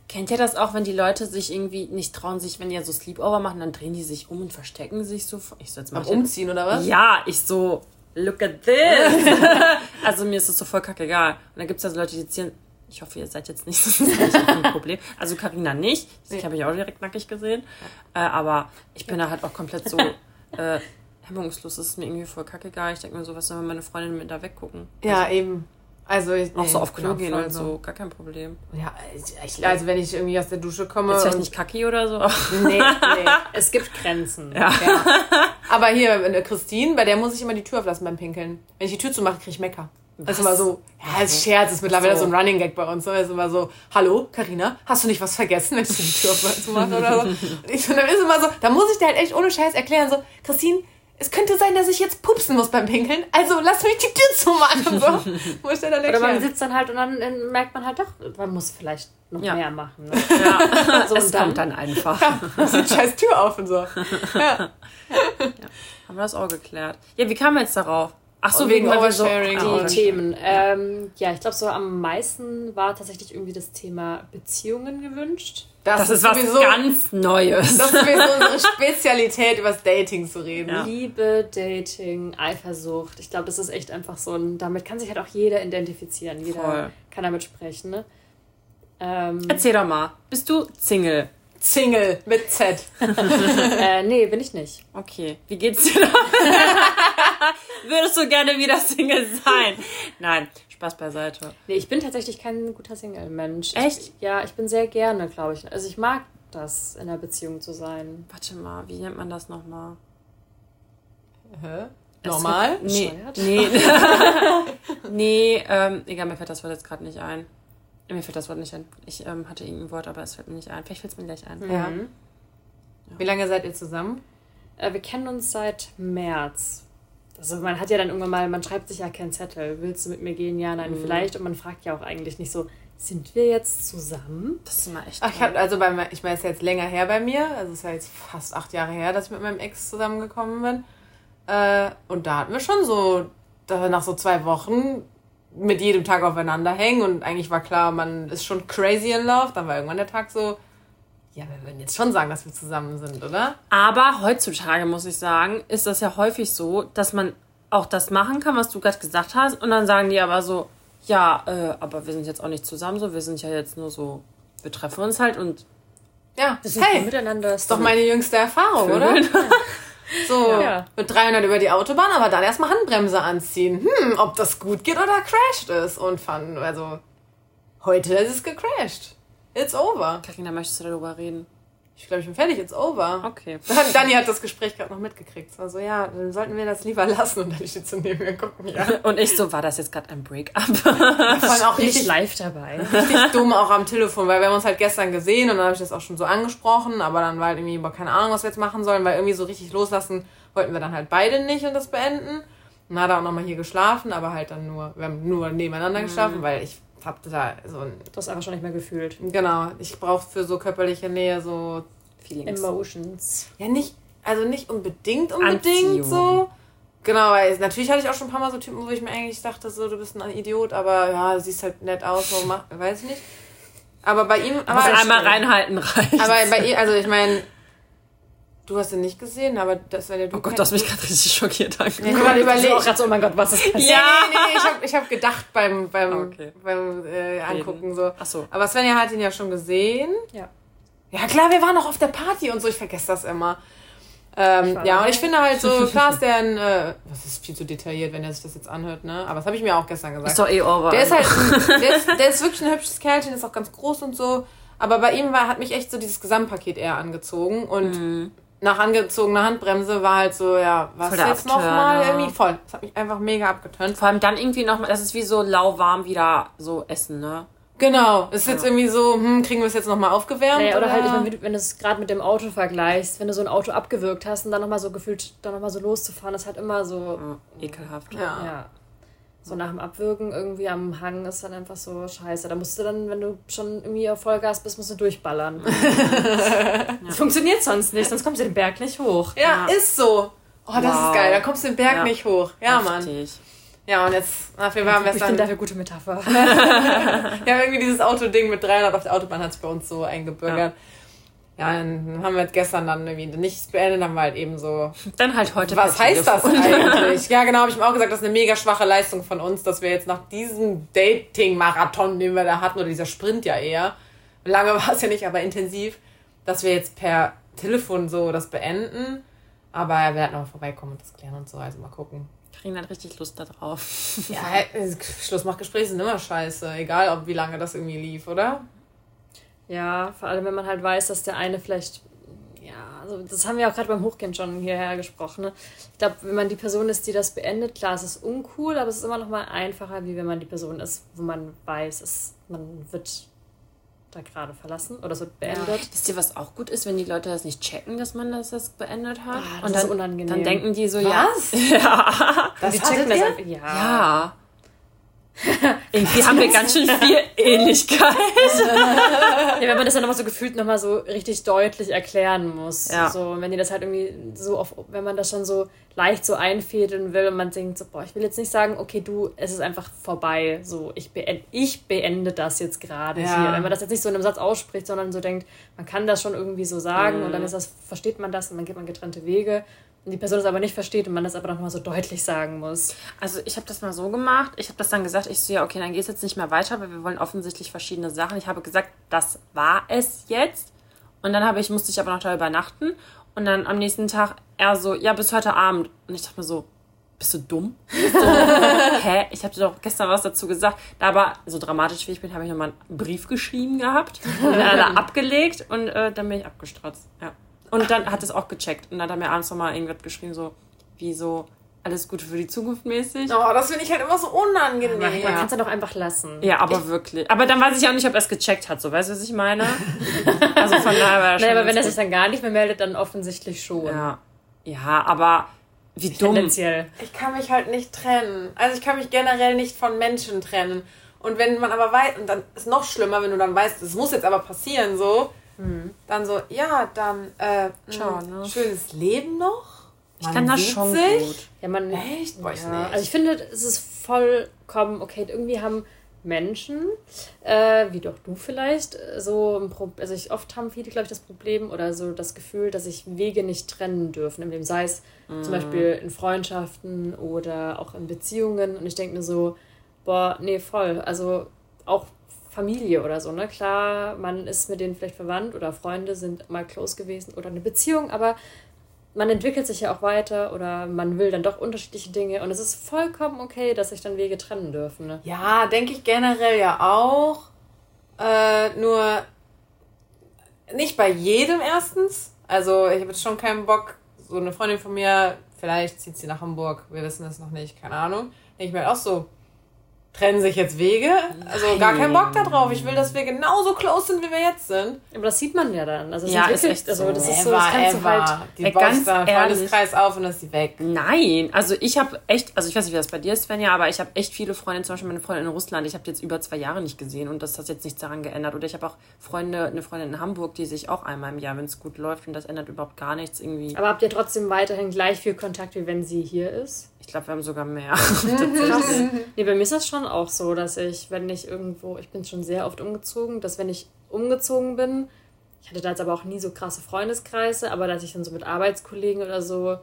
Kennt ihr das auch, wenn die Leute sich irgendwie nicht trauen, sich, wenn die ja so Sleepover machen, dann drehen die sich um und verstecken sich so. Ich so, jetzt jetzt- Umziehen oder was? Ja, ich so, look at this. also mir ist das so voll kackegal. Und dann gibt es ja so Leute, die ziehen. Ich hoffe, ihr seid jetzt nicht, das ist nicht ein Problem. Also Karina nicht. Die habe ich auch direkt nackig gesehen. Äh, aber ich bin da halt auch komplett so äh, hemmungslos. Das ist mir irgendwie voll kackegal. Ich denke mir so, was sollen meine Freundinnen mit da weggucken? Ja, eben. Also ich, Auch so nee, auf ich bin Klo gehen voll und so, gar kein Problem. Ja, ich, ich, also wenn ich irgendwie aus der Dusche komme. Jetzt vielleicht nicht kacki oder so. Nee, nee. es gibt Grenzen. Ja. Aber hier, äh, Christine, bei der muss ich immer die Tür auflassen beim Pinkeln. Wenn ich die Tür zumache, kriege ich Mecker. Das ist immer so, ja, das ist Scherz, ist mittlerweile so, So. ein Running Gag bei uns. Das ist immer so, hallo, Karina, hast du nicht was vergessen, wenn ich die Tür zumache oder so? Und ich, und dann ist immer so, da muss ich dir halt echt ohne Scheiß erklären, so, Christine, es könnte sein, dass ich jetzt pupsen muss beim Pinkeln, also lass mich die Tür zumachen. So. Muss dir dann Oder man sitzt dann halt und dann merkt man halt doch, man muss vielleicht noch Ja. mehr machen. Ne? Ja, So, es und dann- kommt dann einfach. Lass die scheiß Tür auf und so. Ja. Haben wir das auch geklärt. Ja, wie kam wir jetzt darauf? Ach so, Und wegen, wegen wir so, Oversharing. Die Ah, Themen. Ähm, ja, ich glaube, so am meisten war tatsächlich irgendwie das Thema Beziehungen gewünscht. Das ist was sowieso, ganz Neues. Das ist sowieso unsere Spezialität, über das Dating zu reden. Ja. Liebe, Dating, Eifersucht. Ich glaube, das ist echt einfach so ein. Damit kann sich halt auch jeder identifizieren. Jeder Voll. kann damit sprechen. Ne? Ähm, Erzähl doch mal. Bist du Single? Single mit Z. äh, nee, bin ich nicht. Okay. Wie geht's dir da? Würdest du gerne wieder Single sein? Nein, Spaß beiseite. Nee, ich bin tatsächlich kein guter Single-Mensch. Echt? Ich, ja, ich bin sehr gerne, glaube ich. Also ich mag das, in einer Beziehung zu sein. Warte mal, wie nennt man das nochmal? Hä? Normal? Nee, nee. nee, ähm, egal, mir fällt das Wort jetzt gerade nicht ein. Mir fällt das Wort nicht ein. Ich ähm, hatte irgendein Wort, aber es fällt mir nicht ein. Vielleicht fällt es mir gleich ein. Ja. Wie lange seid ihr zusammen? Äh, wir kennen uns seit März. Also man hat ja dann irgendwann mal, man schreibt sich ja keinen Zettel. Willst du mit mir gehen? Ja, nein, vielleicht. Und man fragt ja auch eigentlich nicht so, sind wir jetzt zusammen? Das ist mal echt. Ach, ich habe also bei ich meine, es ist jetzt länger her bei mir. Also es ist ja jetzt fast acht Jahre her, dass ich mit meinem Ex zusammengekommen bin. Äh, und da hatten wir schon so, da wir nach so zwei Wochen mit jedem Tag aufeinander hängen und eigentlich war klar, man ist schon crazy in love. Dann war irgendwann der Tag so, ja, wir würden jetzt schon sagen, dass wir zusammen sind, oder? Aber heutzutage muss ich sagen, ist das ja häufig so, dass man auch das machen kann, was du gerade gesagt hast. Und dann sagen die aber so, ja, äh, aber wir sind jetzt auch nicht zusammen so, wir sind ja jetzt nur so, wir treffen uns halt und Ja, Das hey, miteinander. ist doch meine jüngste Erfahrung, oder? So, Ja. mit 300 über die Autobahn, aber dann erstmal Handbremse anziehen. Hm, ob das gut geht oder crashed ist. Und fun, also, heute ist es gecrashed. It's over. Karina, möchtest du darüber reden? Ich glaube, ich bin fertig, it's over. Okay. Dann- Dani hat das Gespräch gerade noch mitgekriegt. Also ja, dann sollten wir das lieber lassen. Und dann steht so neben mir gucken, ja. Und ich so, war das jetzt gerade ein Break-up? Allem auch richtig, live dabei. richtig dumm auch am Telefon, weil wir haben uns halt gestern gesehen und dann habe ich das auch schon so angesprochen, aber dann war halt irgendwie aber keine Ahnung, was wir jetzt machen sollen, weil irgendwie so richtig loslassen wollten wir dann halt beide nicht und das beenden. Und dann hat er auch nochmal hier geschlafen, aber halt dann nur, wir haben nur nebeneinander geschlafen, weil ich hab da so ein, Du hast einfach schon nicht mehr gefühlt. genau, ich brauche für so körperliche Nähe so, Feelings. Emotions. ja nicht, also nicht unbedingt unbedingt Anziehung. so. Genau, weil natürlich hatte ich auch schon ein paar Mal so Typen, wo ich mir eigentlich dachte, so, du bist ein Idiot, aber ja, du siehst halt nett aus, so, mach, weiß ich nicht. Aber bei ihm, aber einmal reinhalten reicht. Aber bei ihr, also ich meine, du hast ihn nicht gesehen, aber das war der du oh Gott, du hast mich gerade richtig schockiert Ja, ich angeguckt. hab gerade Ich war auch überlegt. grad so, oh mein Gott, was ist passiert? Nee, nee, nee, nee, ich habe ich hab gedacht beim, beim, Okay. beim äh, Angucken so. Ach so. Aber Svenja hat ihn ja schon gesehen. Ja. Ja klar, wir waren noch auf der Party und so, ich vergesse das immer. Ähm, ja, und ich finde halt so, klar ist der ein, äh, das ist viel zu detailliert, wenn er sich das jetzt anhört, ne? Aber das habe ich mir auch gestern gesagt. Ist doch eh over. Der ist halt, ein, der, ist, der ist wirklich ein hübsches Kerlchen, ist auch ganz groß und so. Aber bei ihm war, hat mich echt so dieses Gesamtpaket eher angezogen. Und nach angezogener Handbremse war halt so, ja, was jetzt nochmal irgendwie voll. Das hat mich einfach mega abgetönt. Vor allem dann irgendwie noch, das ist wie so lauwarm wieder so essen, ne? Genau, ist jetzt irgendwie so, hm, kriegen wir es jetzt nochmal aufgewärmt? Naja, oder halt, ich meine, wenn du es gerade mit dem Auto vergleichst, wenn du so ein Auto abgewürgt hast und dann nochmal so gefühlt, dann nochmal so loszufahren, ist halt immer so, Ja, ekelhaft. ja. ja. So nach dem Abwürgen irgendwie am Hang ist dann einfach so scheiße. Da musst du dann, wenn du schon irgendwie auf Vollgas bist, musst du durchballern. Das funktioniert sonst nicht, sonst kommst du den Berg nicht hoch. Ja, Ja. ist so. Oh, das Wow. ist geil. Da kommst du den Berg Ja. nicht hoch. Ja, Mann. Heftig. Ja, und jetzt, dafür waren wir Ich es dann. finde dafür gute Metapher. Ja, irgendwie dieses Autoding mit 300 auf der Autobahn hat sich bei uns so eingebürgert. Ja, dann haben wir jetzt gestern dann irgendwie nichts beendet, haben wir halt eben so. Dann halt heute Was heißt das eigentlich? Ja, genau, habe ich mir auch gesagt, das ist eine mega schwache Leistung von uns, dass wir jetzt nach diesem Dating-Marathon, den wir da hatten, oder dieser Sprint ja eher, lange war es ja nicht, aber intensiv, dass wir jetzt per Telefon so das beenden. Aber er wird halt noch vorbeikommen und das klären und so, also mal gucken. Kriegen dann richtig Lust da drauf. Ja, äh, Schlussmachgespräche sind immer scheiße, egal ob wie lange das irgendwie lief, oder? Ja, vor allem wenn man halt weiß, dass der eine vielleicht, ja, also das haben wir auch gerade beim Hochgehen schon hierher gesprochen. Ne? Ich glaube, wenn man die Person ist, die das beendet, klar, es ist uncool, aber es ist immer noch mal einfacher, wie wenn man die Person ist, wo man weiß, es, man wird da gerade verlassen oder es wird beendet. Wisst ihr, was auch gut ist, wenn die Leute das nicht checken, dass man das, das beendet hat? Ah, das und ist dann, unangenehm. Dann denken die so, ja. Was? Ja. Das die checken das ihr? einfach. Ja. Ja. Irgendwie haben wir ganz schön viel Ähnlichkeit. ja. Wenn man das dann nochmal so gefühlt nochmal so richtig deutlich erklären muss. Ja. So, wenn die das halt irgendwie so auf, wenn man das schon so leicht so einfädeln will und man denkt so, boah, ich will jetzt nicht sagen, okay, du, es ist einfach vorbei. So, ich beende, ich beende das jetzt gerade Ja. hier. Wenn man das jetzt nicht so in einem Satz ausspricht, sondern so denkt, man kann das schon irgendwie so sagen Mhm. und dann ist das, versteht man das und dann geht man getrennte Wege. Die Person das aber nicht versteht und man das aber nochmal so deutlich sagen muss. Also ich habe das mal so gemacht. Ich habe das dann gesagt, ich so, ja, okay, dann geht es jetzt nicht mehr weiter, weil wir wollen offensichtlich verschiedene Sachen. Ich habe gesagt, das war es jetzt. Und dann habe ich, musste ich aber noch da übernachten. Und dann am nächsten Tag er so, ja, bis heute Abend. Und ich dachte mir so, bist du dumm? Hä? Ich habe dir doch gestern was dazu gesagt. Da aber, so dramatisch wie ich bin, habe ich nochmal einen Brief geschrieben gehabt. Und dann abgelegt und äh, dann bin ich abgestratzt. Ja. Und dann hat es auch gecheckt. Und dann hat er mir abends nochmal irgendwas geschrieben, so, wie so, alles Gute für die Zukunft mäßig. Oh, das finde ich halt immer so unangenehm. Man kann es ja doch einfach lassen. Ja, aber wirklich. Aber dann weiß ich auch nicht, ob er es gecheckt hat, so weißt du, was ich meine? Also von daher war er schon Naja, aber wenn er sich dann gar nicht mehr meldet, dann offensichtlich schon. gut. ja. ja, aber wie dumm. Tendenziell. Ich kann mich halt nicht trennen. Also ich kann mich generell nicht von Menschen trennen. Und wenn man aber weiß, und dann ist noch schlimmer, wenn du dann weißt, es muss jetzt aber passieren, so, dann so, ja, dann äh, Ciao, mh, ne? schönes Leben noch. Ich kann das schon gut. Ja, man, Echt? Boah, ich ja, nicht. also ich finde, es ist vollkommen okay. Irgendwie haben Menschen, äh, wie doch du vielleicht, so ein Problem, also ich, oft haben viele, glaube ich, das Problem oder so das Gefühl, dass sich Wege nicht trennen dürfen. Im Leben, sei es zum Beispiel in Freundschaften oder auch in Beziehungen. Und ich denke mir so, boah, nee, voll. Also auch Familie oder so, ne? Klar, man ist mit denen vielleicht verwandt oder Freunde sind mal close gewesen oder eine Beziehung, aber man entwickelt sich ja auch weiter oder man will dann doch unterschiedliche Dinge und es ist vollkommen okay, dass sich dann Wege trennen dürfen. Ne? Ja, denke ich generell ja auch. Äh, nur nicht bei jedem erstens. Also ich habe jetzt schon keinen Bock. So eine Freundin von mir, vielleicht zieht sie nach Hamburg, wir wissen es noch nicht, keine Ahnung. Denke ich mir halt auch so, trennen sich jetzt Wege? Also gar keinen Bock da drauf. Ich will, dass wir genauso close sind, wie wir jetzt sind. Aber das sieht man ja dann. Also es Ja, ist echt also so. das ist so, das kannst du halt. Die Ey, ganz da. Freundeskreis auf und dann ist sie weg. Nein, also ich habe echt, also ich weiß nicht, wie das bei dir ist, Svenja, aber ich habe echt viele Freunde, zum Beispiel meine Freundin in Russland, ich habe die jetzt über zwei Jahre nicht gesehen und das hat jetzt nichts daran geändert. Oder ich habe auch Freunde, eine Freundin in Hamburg, die sich auch einmal im Jahr, wenn es gut läuft und das ändert überhaupt gar nichts irgendwie. Aber habt ihr trotzdem weiterhin gleich viel Kontakt, wie wenn sie hier ist? Ich glaube, wir haben sogar mehr. Tatsächlich. Nee, bei mir ist das schon auch so, dass ich, wenn ich irgendwo, ich bin schon sehr oft umgezogen, dass wenn ich umgezogen bin, ich hatte da jetzt aber auch nie so krasse Freundeskreise, aber dass ich dann so mit Arbeitskollegen oder so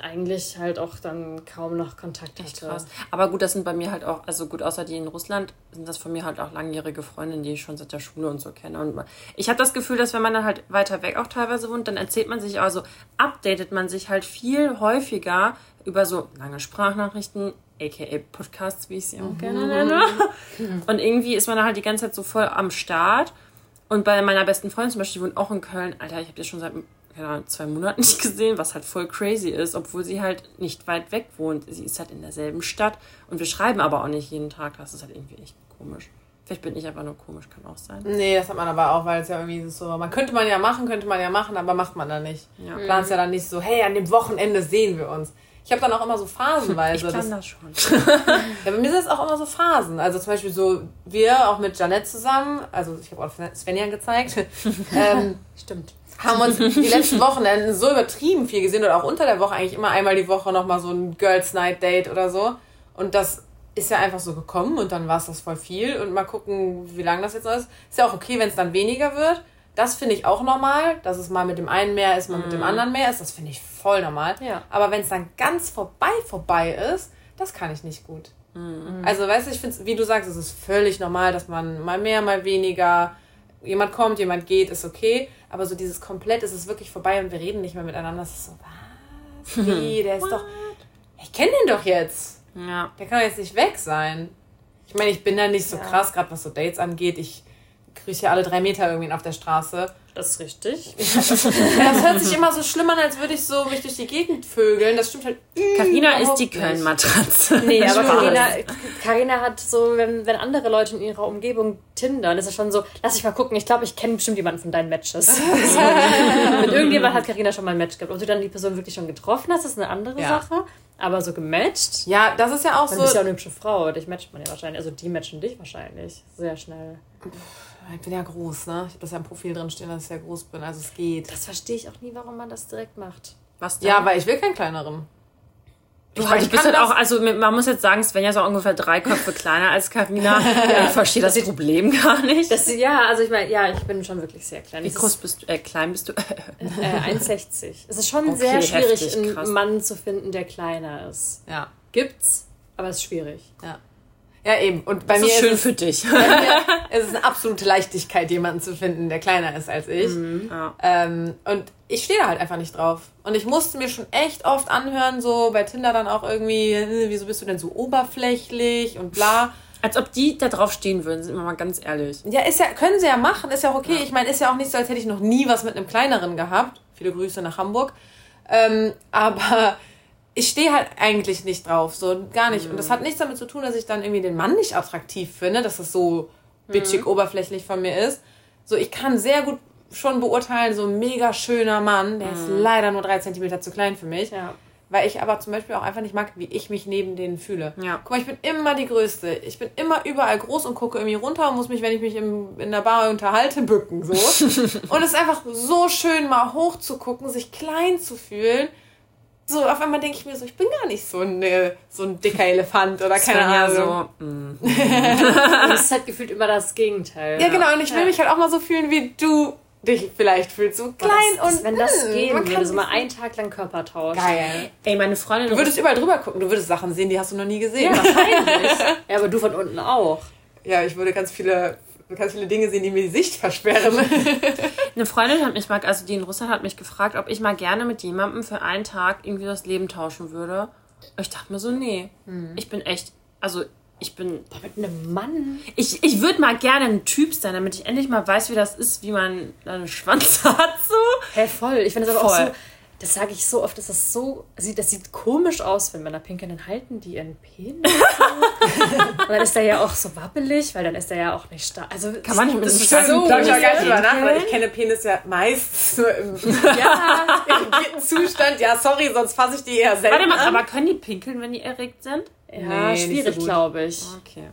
eigentlich halt auch dann kaum noch Kontakt hatte. Krass. Aber gut, das sind bei mir halt auch, also gut, außer die in Russland, sind das von mir halt auch langjährige Freundinnen, die ich schon seit der Schule und so kenne. Und ich habe das Gefühl, dass wenn man dann halt weiter weg auch teilweise wohnt, dann erzählt man sich, also updatet man sich halt viel häufiger über so lange Sprachnachrichten, aka Podcasts, wie ich sie auch gerne nenne. Und irgendwie ist man da halt die ganze Zeit so voll am Start. Und bei meiner besten Freundin zum Beispiel, die wohnt auch in Köln, Alter, ich habe die schon seit keine Ahnung, zwei Monaten nicht gesehen, was halt voll crazy ist, obwohl sie halt nicht weit weg wohnt. Sie ist halt in derselben Stadt und wir schreiben aber auch nicht jeden Tag. Das ist halt irgendwie echt komisch. Vielleicht bin ich einfach nur komisch, kann auch sein. Nee, das hat man aber auch, weil es ja irgendwie so, man könnte man ja machen, könnte man ja machen, aber macht man dann nicht. Ja. Plant ja dann nicht so, hey, an dem Wochenende sehen wir uns. Ich habe dann auch immer so phasenweise. Ich plan das, das schon. ja, bei mir sind es auch immer so Phasen. Also zum Beispiel so, wir auch mit Janette zusammen, also ich habe auch Svenja gezeigt, ähm, Stimmt. Haben uns die letzten Wochenenden so übertrieben viel gesehen oder auch unter der Woche eigentlich immer einmal die Woche nochmal so ein Girls Night Date oder so. Und das ist ja einfach so gekommen und dann war es das voll viel und mal gucken, wie lange das jetzt noch ist. Ist ja auch okay, wenn es dann weniger wird. Das finde ich auch normal, dass es mal mit dem einen mehr ist, mal mit dem anderen mehr ist. Das finde ich voll normal. Ja. Aber wenn es dann ganz vorbei, vorbei ist, das kann ich nicht gut. Also, weißt du, ich finde wie du sagst, es ist völlig normal, dass man mal mehr, mal weniger, jemand kommt, jemand geht, ist okay. Aber so dieses komplett, es ist wirklich vorbei und wir reden nicht mehr miteinander. Das ist so, was? Wie, der ist doch, ich kenne den doch jetzt. Ja. Der kann doch jetzt nicht weg sein. Ich meine, ich bin da nicht so krass, gerade was so Dates angeht. Ich kriege ja alle drei Meter irgendwie auf der Straße. Das ist richtig. Das hört sich immer so schlimm an, als würde ich so mich durch die Gegend vögeln. Das stimmt halt. Carina ist die. Köln-Matratze. Nee, aber Carina hat so, wenn, wenn andere Leute in ihrer Umgebung tindern, ist es schon so, lass ich mal gucken, ich glaube, ich kenne bestimmt jemanden von deinen Matches. so. Mit irgendjemand hat Carina schon mal ein Match gehabt. Ob du dann die Person wirklich schon getroffen hast, ist eine andere Ja. Sache. Aber so gematcht, Ja, das ist ja auch dann so. bist du ja eine hübsche Frau. Dich matcht man ja wahrscheinlich. Also die matchen dich wahrscheinlich. Sehr schnell. Ich bin ja groß, ne? Ich habe das ja im Profil drin stehen, dass ich sehr groß bin. Also es geht. Das verstehe ich auch nie, warum man das direkt macht. Was denn? Ja, weil ich will keinen kleineren. Du, Ich halt, du bist halt das- auch, also man muss jetzt sagen, Svenja ist auch ungefähr drei Köpfe kleiner als Carina. Ich verstehe das Problem gar nicht. Das, ja, also ich meine, ja, ich bin schon wirklich sehr klein. Wie groß bist du? Äh, klein bist du? Äh, 1,60. Es ist schon Okay, sehr schwierig, heftig, einen Mann zu finden, der kleiner ist. Ja. Gibt's, aber es ist schwierig. Ja. Ja, eben. Und bei Das mir ist schön es, für dich. bei mir ist es eine absolute Leichtigkeit, jemanden zu finden, der kleiner ist als ich. Ja. Ähm, und ich stehe da halt einfach nicht drauf. Und ich musste mir schon echt oft anhören, so bei Tinder dann auch irgendwie, äh, wieso bist du denn so oberflächlich und bla. Als ob die da drauf stehen würden, sind wir mal ganz ehrlich. Ja, ist ja, können sie ja machen, ist ja auch okay. Ich meine, ist ja auch nicht so, als hätte ich noch nie was mit einem kleineren gehabt. Viele Grüße nach Hamburg. Ähm, aber ich stehe halt eigentlich nicht drauf, so gar nicht. Und das hat nichts damit zu tun, dass ich dann irgendwie den Mann nicht attraktiv finde, dass das so bitchig oberflächlich von mir ist. So, ich kann sehr gut schon beurteilen, so ein mega schöner Mann, der ist leider nur drei Zentimeter zu klein für mich. Ja. Weil ich aber zum Beispiel auch einfach nicht mag, wie ich mich neben denen fühle. Ja. Guck mal, ich bin immer die Größte. Ich bin immer überall groß und gucke irgendwie runter und muss mich, wenn ich mich im, in der Bar unterhalte, bücken. So. und es ist einfach so schön, mal hoch zu gucken, sich klein zu fühlen. So, auf einmal denke ich mir so, ich bin gar nicht so, eine, so ein dicker Elefant oder keine Svenja Ahnung. so, mm. Es ist halt gefühlt immer das Gegenteil. Ja, genau. Und ich will Ja. mich halt auch mal so fühlen, wie du dich vielleicht fühlst. So klein das, und Wenn das mm, gehen man kann würde, so mal einen Tag lang Körper tauschen. Geil. Ey, meine Freundin. Du würdest überall drüber gucken. Du würdest Sachen sehen, die hast du noch nie gesehen. Ja, wahrscheinlich. ja, aber du von unten auch. Ja, ich würde ganz viele, ganz viele Dinge sehen, die mir die Sicht versperren. Eine Freundin hat mich mal, also die in Russland hat mich gefragt, ob ich mal gerne mit jemandem für einen Tag irgendwie das Leben tauschen würde. Und ich dachte mir so, nee. Ich bin echt, also ich bin, Mit einem Mann. ich, ich würde mal gerne ein Typ sein, damit ich endlich mal weiß, wie das ist, wie man einen Schwanz hat, so. Hä, voll. Ich finde das aber auch Voll. so, das sage ich so oft, das ist so, sieht, das sieht komisch aus, wenn Männer pinkeln, dann halten die ihren Penis. so. Und dann ist der ja auch so wabbelig, weil dann ist der ja auch nicht stark. Also Kann man nicht mit einem starken so Da hab ich auch gar nicht drüber nach, weil ich kenne Penis ja meist nur im Ja, irrigierten Zustand. Ja, sorry, sonst fasse ich die eher selten Warte mal, an. aber können die pinkeln, wenn die erregt sind? ja Nee, nicht so schwierig, gut. glaube ich. Okay.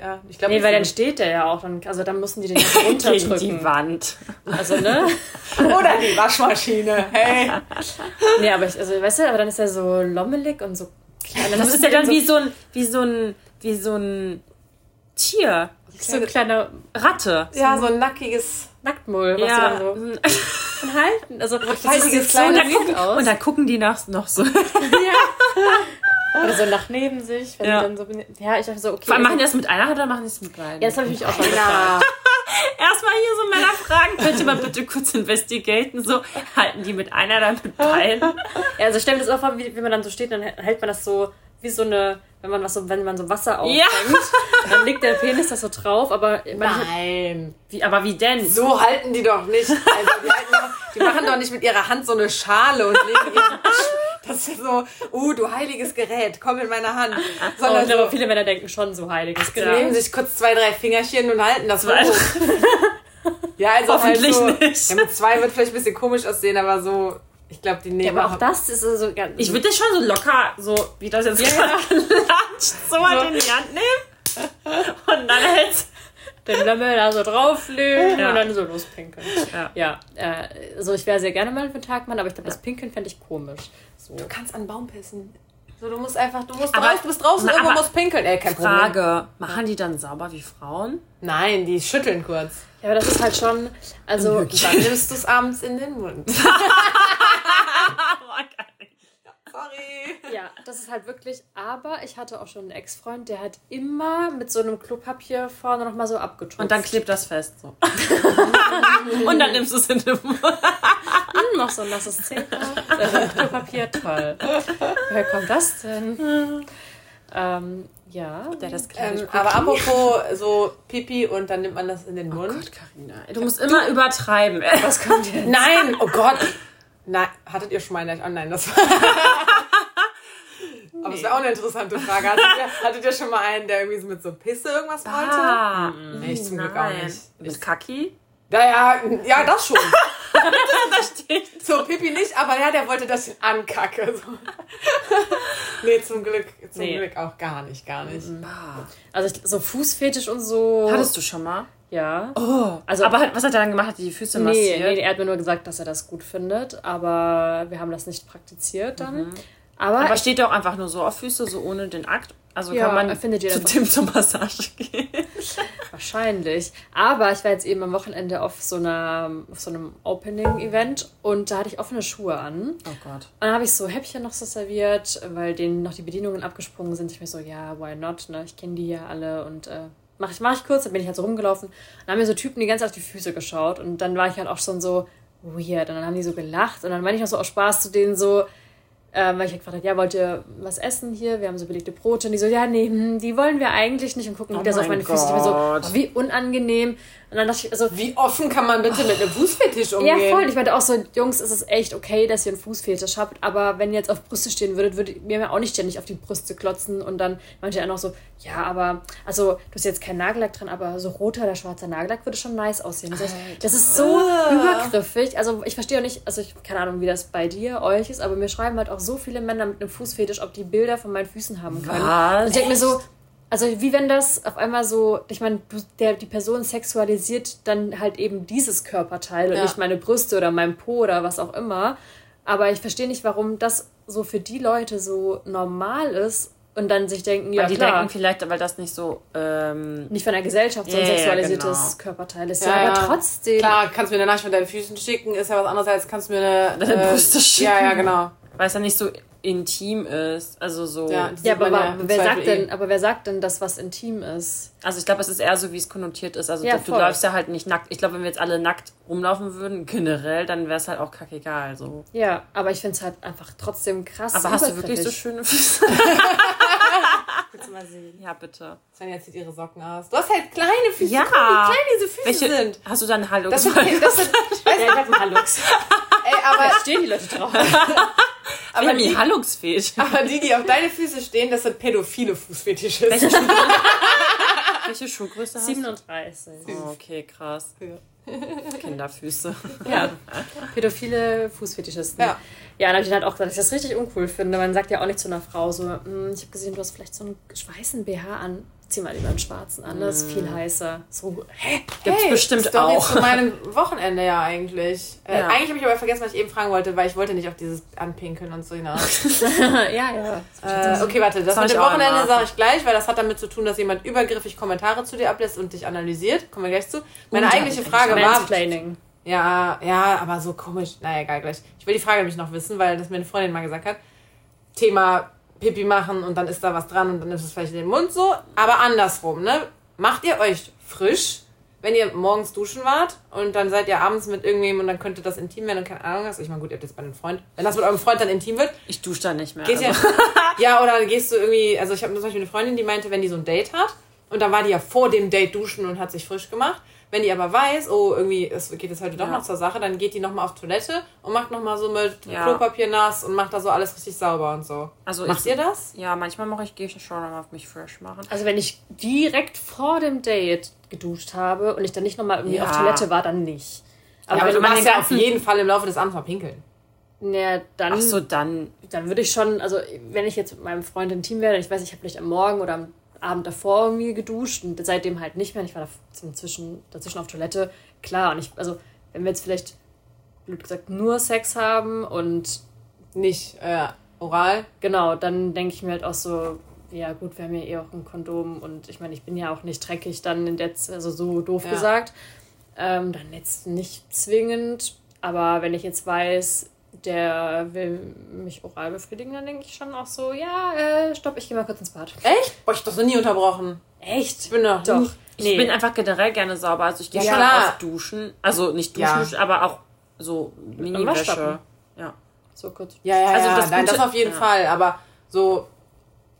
Ja, ich glaube Nee, weil so dann steht der ja auch, dann, also dann müssen die den ja Gegen die runterdrücken. Wand. Also, ne? Oder die Waschmaschine. Hey. Nee, aber ich, also, weißt du, aber dann ist er so lommelig und so klein. Dann Das müssen ist ja dann so, wie so ein, wie so ein, wie so ein Tier. so eine kleine Ratte. Ja, so ein nackiges. Nacktmull, was Ja. so. und halten. Also das sieht so lieb gucken, aus. und dann gucken die nach, noch so. Oder so nach neben sich. Wenn Ja. dann so, ja, ich dachte so, okay. Vor allem machen die das mit einer Hand oder machen die es mit beiden? ja, das habe ich mich auch schon gefragt. Erstmal hier so Männer fragen, könnt ihr mal bitte kurz investigaten, so, halten die mit einer oder mit beiden? Ja, also stell mir das auch vor, wie, wie man dann so steht, dann hält man das so wie so eine, wenn man was so, wenn man so Wasser auffängt, Ja. dann liegt der Penis da so drauf, aber Nein. Wie, aber wie denn? So halten die doch nicht. Also die, halten doch, die machen doch nicht mit ihrer Hand so eine Schale und legen ihren Das ist so, uh, du heiliges Gerät, komm in meine Hand. oh, Sondern ich glaube, so, viele Männer denken schon so heiliges die Gerät. nehmen sich kurz zwei, drei Fingerchen und halten das hoch. Ja, also Hoffentlich halt so, nicht. Ja, mit zwei wird vielleicht ein bisschen komisch aussehen, aber so, ich glaube, die Ja, nehmen aber auch das ist so ganz. Ich würde das schon so locker, so wie das jetzt gerade gelatscht, so halt in die Hand nehmen. Und dann hältst den Lömmel da so drauflegen Ja. und dann so lospinkeln. Ja. Ja, äh, so ich wäre sehr gerne mal für Tagmann, aber ich glaube, das Pinkeln fände ich komisch. So. Du kannst an den Baum pissen. So, du musst einfach, du musst Aber- raus, du bist draußen, Na, irgendwo musst pinkeln. Ey, kein Problem. Frage, machen die dann sauber wie Frauen? Nein, die schütteln kurz. Ja, aber das ist halt schon, also dann nimmst du es abends in den Mund. Sorry. Ja, das ist halt wirklich, aber ich hatte auch schon einen Ex-Freund, der hat immer mit so einem Klopapier vorne nochmal so abgetupft. Und dann klebt das fest so. Und dann nimmst du es in den Mund. Hm, noch so ein nasses Zehner. Äh, Klopapier, toll. Woher kommt das denn? Ähm, ja. Der das Ähm, aber apropos so Pipi und dann nimmt man das in den Mund. Gott, Carina, du musst immer übertreiben. Ey. Was kommt jetzt? Nein, oh Gott. Nein, hattet ihr schon mal einen? Oh nein, das war. Aber es wäre auch eine interessante Frage. Hattet ihr, hattet ihr schon mal einen, der irgendwie so mit so Pisse irgendwas wollte? Ah, Nee, ich zum Glück auch nicht. Mit Kaki? Ja, ja, ja, das schon. Da steht. So, Pipi nicht, aber ja, der wollte, dass ich ihn ankacke. So. nee, zum Glück, zum Nee. Glück auch gar nicht, gar nicht. Also ich, so Fußfetisch und so. Hattest du schon mal? Ja. Oh. Also- aber hat- was hat er dann gemacht? Hat die Füße Nee, massiert? nee, er hat mir nur gesagt, dass er das gut findet, aber wir haben das nicht praktiziert dann. Aber, Aber steht doch einfach nur so auf Füße, so ohne den Akt. Also Ja, kann man findet zu Tim zur Massage gehen. Wahrscheinlich. Aber ich war jetzt eben am Wochenende auf so, einer, auf so einem Opening-Event und da hatte ich offene Schuhe an. Oh Gott. Und dann habe ich so Häppchen noch so serviert, weil denen noch die Bedienungen abgesprungen sind. Ich mir so, ja, why not? Ne? Ich kenne die ja alle und äh, mach ich, mach ich kurz. Dann bin ich halt so rumgelaufen. Und dann haben mir so Typen die ganze Zeit auf die Füße geschaut. Und dann war ich halt auch schon so weird. Und dann haben die so gelacht. Und dann meine ich noch so aus Spaß zu denen so, ähm, weil ich halt gefragt habe, ja, wollt ihr was essen hier? Wir haben so belegte Brote. Und die so, ja, nee, hm, die wollen wir eigentlich nicht. Und gucken Oh wieder so auf mein meine Füße. Ich mir so, Gott. oh, wie unangenehm. Und dann dachte ich, also, Wie offen kann man bitte mit einem Fußfetisch umgehen? ja, voll. Ich meinte auch so, Jungs, es ist echt okay, dass ihr einen Fußfetisch habt, aber wenn ihr jetzt auf Brüste stehen würdet, würdet mir auch nicht ständig auf die Brüste klotzen. Und dann meinte er auch so, ja, aber, also, du hast jetzt keinen Nagellack dran, aber so roter oder schwarzer Nagellack würde schon nice aussehen. Das, heißt, das ist so übergriffig. Also, ich verstehe auch nicht, also, ich keine Ahnung, wie das bei dir, euch ist, aber mir schreiben halt auch so viele Männer mit einem Fußfetisch, ob die Bilder von meinen Füßen haben können. Was? Und ich denke mir so, also wie wenn das auf einmal so, ich meine, du- der, die Person sexualisiert dann halt eben dieses Körperteil und Ja. nicht meine Brüste oder mein Po oder was auch immer. Aber ich verstehe nicht, warum das so für die Leute so normal ist und dann sich denken, ja Weil die klar, denken vielleicht, weil das nicht so. Ähm, nicht von der Gesellschaft so ein Ja, ja, sexualisiertes genau. Körperteil ist. Ja, Ja, ja. aber trotzdem. Klar, kannst mir eine Nachricht mit deinen Füßen schicken, ist ja was anderes als kannst mir eine. Deine Brüste schicken. Ja, ja, genau. Weil es ja nicht so intim ist. Also so. Ja, Ja, aber, ja wer Zweifel sagt denn, eh. aber wer sagt denn, dass was intim ist? Also ich glaube, es ist eher so, wie es konnotiert ist. Also Ja, du, du voll. läufst ja halt nicht nackt. Ich glaube, wenn wir jetzt alle nackt rumlaufen würden, generell, dann wäre es halt auch kackegal. So. Ja, aber ich finde es halt einfach trotzdem krass. Aber hast du wirklich so schöne Füße? Willst du mal sehen? ja, bitte. Svenja zieht ihre Socken aus. Du hast halt kleine Füße. Ja. Guck wie klein diese Füße Welche sind. hast du dann Hallo Das sind, das sind Ja, ich hab einen Hallux. ey, aber, Stehen die Leute drauf? aber, die die, Hallungsfähig. aber die, die auf deine Füße stehen, das sind pädophile Fußfetische. Welche Schuhgröße, Welche Schuhgröße hast du? 37. Oh, okay, krass. Kinderfüße. Ja. Pädophile Fußfetischisten. Ja. Ja, dann habe ich halt auch gesagt, dass ich das richtig uncool finde. Man sagt ja auch nicht zu einer Frau so, "Hm, ich habe gesehen, du hast vielleicht so einen weißen BH an. Zieh mal lieber einen schwarzen an, das ist viel heißer. So, hä? Gibt's Hey, bestimmt ist doch auch. zu meinem Wochenende ja eigentlich. Äh, Ja. Eigentlich habe ich aber vergessen, was ich eben fragen wollte, weil ich wollte nicht auf dieses Anpinkeln und so hinaus. ja, ja. äh, okay, warte, das Sag mit dem Wochenende sage ich gleich, weil das hat damit zu tun, dass jemand übergriffig Kommentare zu dir ablässt und dich analysiert. Kommen wir gleich zu. Meine eigentliche Frage war. Ja, ja, aber so komisch. Naja, egal, gleich. Ich will die Frage nämlich noch wissen, weil das mir eine Freundin mal gesagt hat. Thema Pipi machen und dann ist da was dran und dann ist es vielleicht in den Mund so. Aber andersrum, ne? Macht ihr euch frisch, wenn ihr morgens duschen wart und dann seid ihr abends mit irgendwem und dann könnte das intim werden und keine Ahnung hast. Ich meine, gut, ihr habt jetzt bei einem Freund. Wenn das mit eurem Freund dann intim wird, Ich dusche da nicht mehr. Geht ja, also. ja, oder gehst du irgendwie, also ich habe zum Beispiel eine Freundin, die meinte, wenn die so ein Date hat und dann war die ja vor dem Date duschen und hat sich frisch gemacht. Wenn die aber weiß, oh, irgendwie, es geht jetzt heute doch Ja. noch zur Sache, dann geht die nochmal auf Toilette und macht nochmal so mit Ja. Klopapier nass und macht da so alles richtig sauber und so. Also Macht ich- ihr das? Ja, manchmal mache ich, gehe ich schon mal auf mich fresh machen. Also wenn ich direkt vor dem Date geduscht habe und ich dann nicht nochmal irgendwie Ja. auf Toilette war, dann nicht. Aber, Aber du machst ja auf jeden Fall im Laufe des Abends mal pinkeln. ja, dann, Ach so, dann. dann würde ich schon, also wenn ich jetzt mit meinem Freund intim wäre, ich weiß, ich habe vielleicht am Morgen oder am Abend davor irgendwie geduscht und seitdem halt nicht mehr. Ich war da dazwischen, dazwischen auf Toilette. Klar, und ich, also wenn wir jetzt vielleicht, blöd gesagt, nur Sex haben und Nicht äh, oral. genau, dann denke ich mir halt auch so, ja gut, wir haben ja eh auch ein Kondom und ich meine, ich bin ja auch nicht dreckig dann in der, Z- also so doof Ja. gesagt. Ähm, dann jetzt nicht zwingend, aber wenn ich jetzt weiß, der will mich oral befriedigen, dann denke ich schon auch so, ja, äh, stopp, ich gehe mal kurz ins Bad. Echt? Boah, ich das noch nie unterbrochen. Echt? Ich bin noch Doch. nie- Ich Nee. bin einfach generell gerne sauber. Also ich gehe Ja, schon oft duschen. Also nicht duschen, Ja. aber auch so Mini-Wäsche. Ja. So kurz. Ja, ja, Also ja, das nein, das auf jeden ja. Fall. Aber so,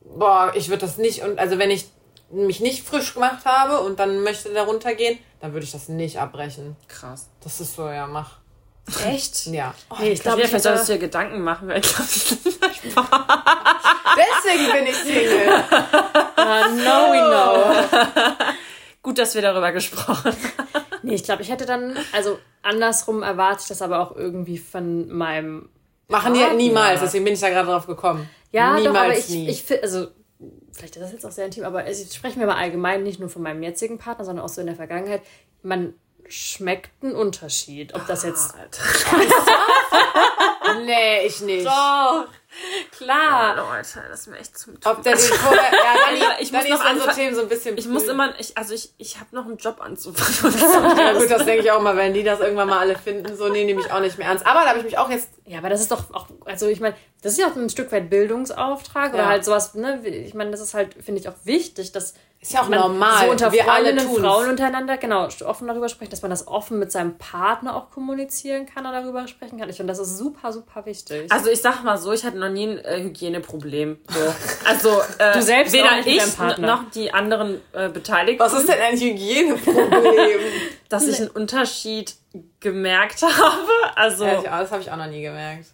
boah, ich würde das nicht, und also wenn ich mich nicht frisch gemacht habe und dann möchte der runtergehen, dann würde ich das nicht abbrechen. Krass. Das ist so, ja, mach. Echt? Ja. Nee, ich glaube, ich du hätte, dir Gedanken machen, weil ich glaube, Deswegen bin ich Single. uh, no, we know. gut, dass wir darüber gesprochen haben. Nee, ich glaube, ich hätte dann, also andersrum erwarte ich das aber auch irgendwie von meinem Machen die niemals, deswegen bin ich da gerade drauf gekommen. Ja, niemals doch, aber ich, nie. ich also, vielleicht ist das jetzt auch sehr intim, aber es sprechen wir mal allgemein, nicht nur von meinem jetzigen Partner, sondern auch so in der Vergangenheit. Man schmeckt einen Unterschied. Ob das jetzt. nee, ich nicht. Doch, klar. Leute, das ist mir echt zum Ob der den vorher, ja, dann, Ich muss noch anfangen- Themen so ein bisschen Ich muss früh. immer, ich, also ich, ich habe noch einen Job anzufangen. Ja gut, das denke ich auch mal, wenn die das irgendwann mal alle finden, so, nee, nehme ich auch nicht mehr ernst. Aber da habe ich mich auch jetzt Ja, aber das ist doch auch, also ich meine, das ist ja auch ein Stück weit Bildungsauftrag oder Ja. halt sowas, ne? Ich meine, das ist halt, finde ich, auch wichtig, dass Ist ja auch man normal. so unter Wir alle Freundinnen, tun's. Frauen untereinander, genau, offen darüber sprechen, dass man das offen mit seinem Partner auch kommunizieren kann und darüber sprechen kann. Ich finde, das ist super, super wichtig. Also ich sag mal so, ich hatte noch nie ein äh, Hygieneproblem. So. Also äh, Du selbst weder ich noch die anderen äh, Beteiligten, Was ist denn ein Hygieneproblem? dass ich einen Unterschied gemerkt habe. Also ja, das habe ich auch noch nie gemerkt.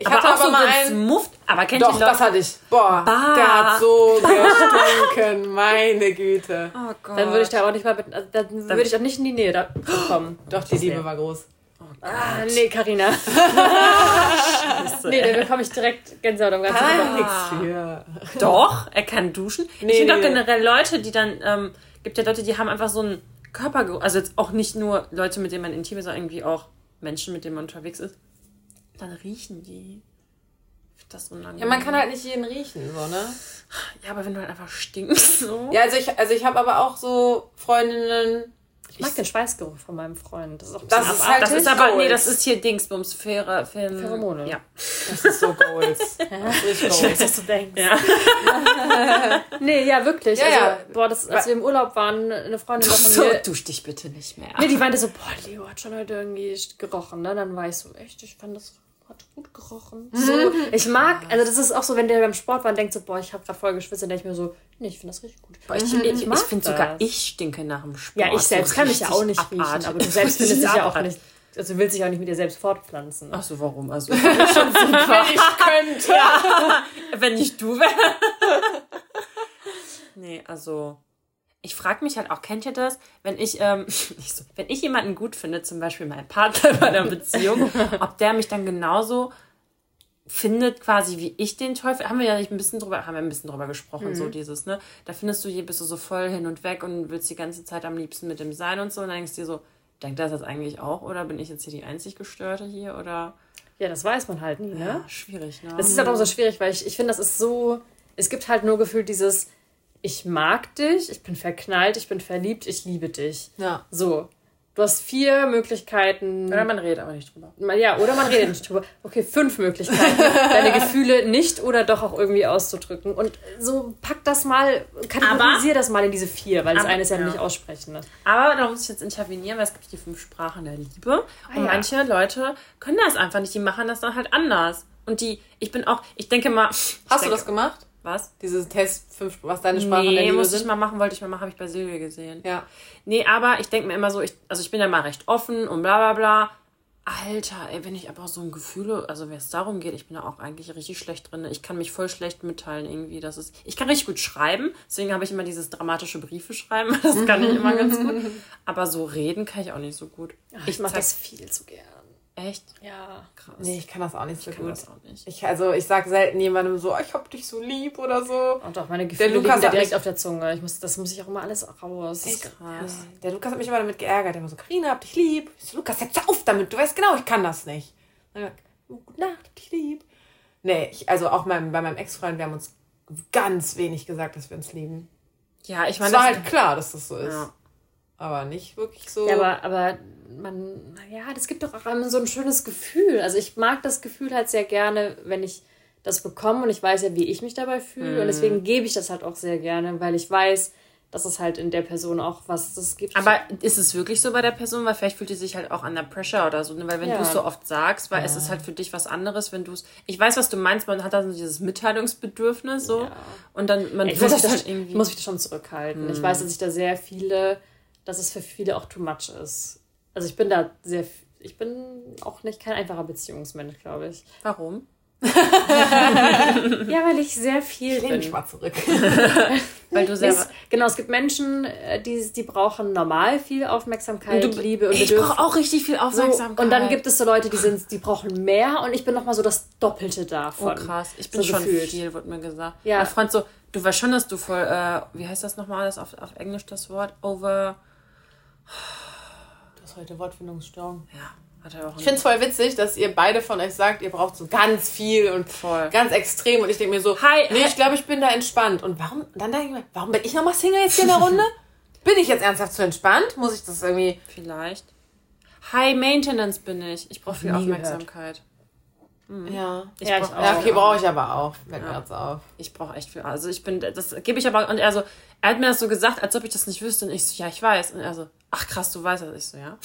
Ich aber hatte auch aber so mal einen. Muft. Aber kennt Doch, ihr das hatte ich. Boah, Bah. der hat so gestunken, meine Güte. Oh Gott. dann würde ich da auch nicht mal, also, dann würde ich auch nicht in die Nähe da kommen. Doch, die Liebe war groß. Ah, nee, Carina. nee, da bekomme ich direkt Gänsehaut am ganzen Kann Körper. nichts für. Doch, er kann duschen. Nee, ich finde nee, auch nee. generell Leute, die dann, ähm, gibt ja Leute, die haben einfach so einen Körpergeruch. Also jetzt auch nicht nur Leute, mit denen man intim ist, sondern irgendwie auch Menschen, mit denen man unterwegs ist. Dann riechen die. Ich Das unangenehm. Ja, man kann halt nicht jeden riechen, so, ne? Ja, aber wenn du halt einfach stinkst, so. Ja, also ich, also ich habe aber auch so Freundinnen. Ich mag den Schweißgeruch von meinem Freund. Das ist auch Das ist halt Das ist aber, nee, das ist hier Dingsbums, Film. Pheromone. Ja. Das ist so Goals. Das ist richtig Goals. was du denkst. Ja. Nee, ja, wirklich. Ja, also, ja. Boah, das, als wir im Urlaub waren, eine Freundin von So, mir. dusch dich bitte nicht mehr. Nee, die meinte so, boah, Leo hat schon heute irgendwie gerochen, ne? Dann war ich so, echt, ich fand das hat gut gerochen. So, ich mag, also das ist auch so, wenn der beim Sport war und denkt so, boah, ich habe gerade voll geschwitzt, dann denke ich mir so, nee, ich finde das richtig gut. Boah, ich Mhm, ich, ich, mag finde sogar, ich stinke nach dem Sport. Ja, ich selbst so kann mich ja auch nicht riechen, abartig. aber du selbst findest dich ja auch nicht, also du willst dich auch nicht mit dir selbst fortpflanzen. Ach so, warum? Also, ich schon super. Ich könnte. wenn nicht du wärst. nee, also ich frage mich halt auch, kennt ihr das, wenn ich, ähm, wenn ich jemanden gut finde, zum Beispiel meinen Partner bei einer Beziehung, ob der mich dann genauso findet quasi wie ich den Teufel haben wir ja nicht ein bisschen drüber haben wir ein bisschen drüber gesprochen so dieses ne da findest du je bist du so voll hin und weg und willst die ganze Zeit am liebsten mit dem sein und so und dann denkst du dir so denkt das eigentlich auch oder bin ich jetzt hier die einzig gestörte hier oder Ja, das weiß man halt nie, ne? ja, schwierig ne Das ist halt auch so schwierig, weil ich, ich finde, das ist so. Es gibt halt nur gefühlt dieses, ich mag dich, ich bin verknallt, ich bin verliebt, ich liebe dich. Ja. So. Du hast vier Möglichkeiten. Oder man redet aber nicht drüber. Ja, oder man redet nicht drüber. Okay, fünf Möglichkeiten, deine Gefühle nicht oder doch auch irgendwie auszudrücken. Und so pack das mal, kategorisier das mal in diese vier, weil das Aber- eine ist ja, ja. nicht aussprechen. Ne? Aber da muss ich jetzt intervenieren, weil es gibt die fünf Sprachen der Liebe. und ja. manche Leute können das einfach nicht. Die machen das dann halt anders. Und die, ich bin auch, ich denke mal. Hast denke, du das gemacht? Was? Dieses Test, fünf, was deine Sprachen der Nee, muss sind? ich mal machen, wollte ich mal machen, habe ich bei Silvia gesehen. Ja. Nee, aber ich denke mir immer so, ich, also ich bin ja mal recht offen und bla bla bla. Alter, ey, wenn ich aber so ein Gefühle, also wenn es darum geht, ich bin da auch eigentlich richtig schlecht drin. Ich kann mich voll schlecht mitteilen irgendwie. Das ist, ich kann richtig gut schreiben, deswegen habe ich immer dieses dramatische Briefe schreiben. Das kann ich immer ganz gut. Aber so reden kann ich auch nicht so gut. Ich mache zeig- das viel zu gern. Echt Ja. krass. Nee, ich kann das auch nicht so ich kann gut. das auch nicht. Ich, also ich sag selten jemandem so, ich hab dich so lieb oder so. Und auch meine Gefühle Lukas liegen direkt mich- auf der Zunge. Ich muss, das muss ich auch immer alles raus. Das ist Krass. Der Lukas hat mich immer damit geärgert. Der immer so, Karina, hab dich lieb. Ich so, Lukas, jetzt hör auf damit. Du weißt genau, ich kann das nicht. Dann oh, Gute Nacht, hab dich lieb. Nee, ich, also auch mein, bei meinem Ex-Freund, wir haben uns ganz wenig gesagt, dass wir uns lieben. Ja, ich Es meine, war das, halt klar, dass das so ist. Ja. Aber nicht wirklich so. Ja, aber, aber man, ja, das gibt doch auch immer so ein schönes Gefühl. Also ich mag das Gefühl halt sehr gerne, wenn ich das bekomme und ich weiß ja, wie ich mich dabei fühle. Und deswegen gebe ich das halt auch sehr gerne, weil ich weiß, dass es halt in der Person auch was das gibt. Aber ist es wirklich so bei der Person? Weil vielleicht fühlt die sich halt auch under pressure oder so. ne? Weil wenn Ja. du es so oft sagst, weil es ist halt für dich was anderes, wenn du es. Ich weiß, was du meinst, man hat da so dieses Mitteilungsbedürfnis so. Ja. Und dann, man ich muss, das da, halt irgendwie. ich muss mich da schon zurückhalten. Ich weiß, dass ich da sehr viele, dass es für viele auch too much ist. Also ich bin da sehr, ich bin auch nicht kein einfacher Beziehungsmensch, glaube ich. Warum? Ja, weil ich sehr viel ich lehne mich bin. mal zurück. Weil du selber. Es, genau, es gibt Menschen, äh, die, die brauchen normal viel Aufmerksamkeit, Du- Liebe und ich Bedürfnis. brauche auch richtig viel So, Aufmerksamkeit. und dann gibt es so Leute, die sind, die brauchen mehr und ich bin nochmal so das Doppelte davon. Oh krass, ich bin so schon gefühlt. viel, wird mir gesagt. Ja. Mein Freund so, du weißt schon, dass du voll, äh, wie heißt das nochmal alles auf, auf Englisch das Wort? Over. Du hast heute Wortfindungsstörung. Ja, hat er auch Ich finde es voll witzig, dass ihr beide von euch sagt, ihr braucht so ganz viel und Voll. ganz extrem. Und ich denke mir so, Hi, nee, hi. ich glaube, ich bin da entspannt. Und warum, dann denke ich mir, warum bin ich nochmal Single jetzt hier in der Runde? bin ich jetzt ernsthaft zu entspannt? Muss ich das irgendwie... Vielleicht. High Maintenance bin ich. Ich brauche viel Aufmerksamkeit. Ja. Ich Ja, brauch ich Ja, okay, brauche ich aber auch. Fällt mir Ja. jetzt auf. Ich brauche echt viel. Also ich bin, das gebe ich aber, und er so, er hat mir das so gesagt, als ob ich das nicht wüsste. Und ich so, ja, ich weiß. Und er so, ach krass, du weißt das. Ich so, ja.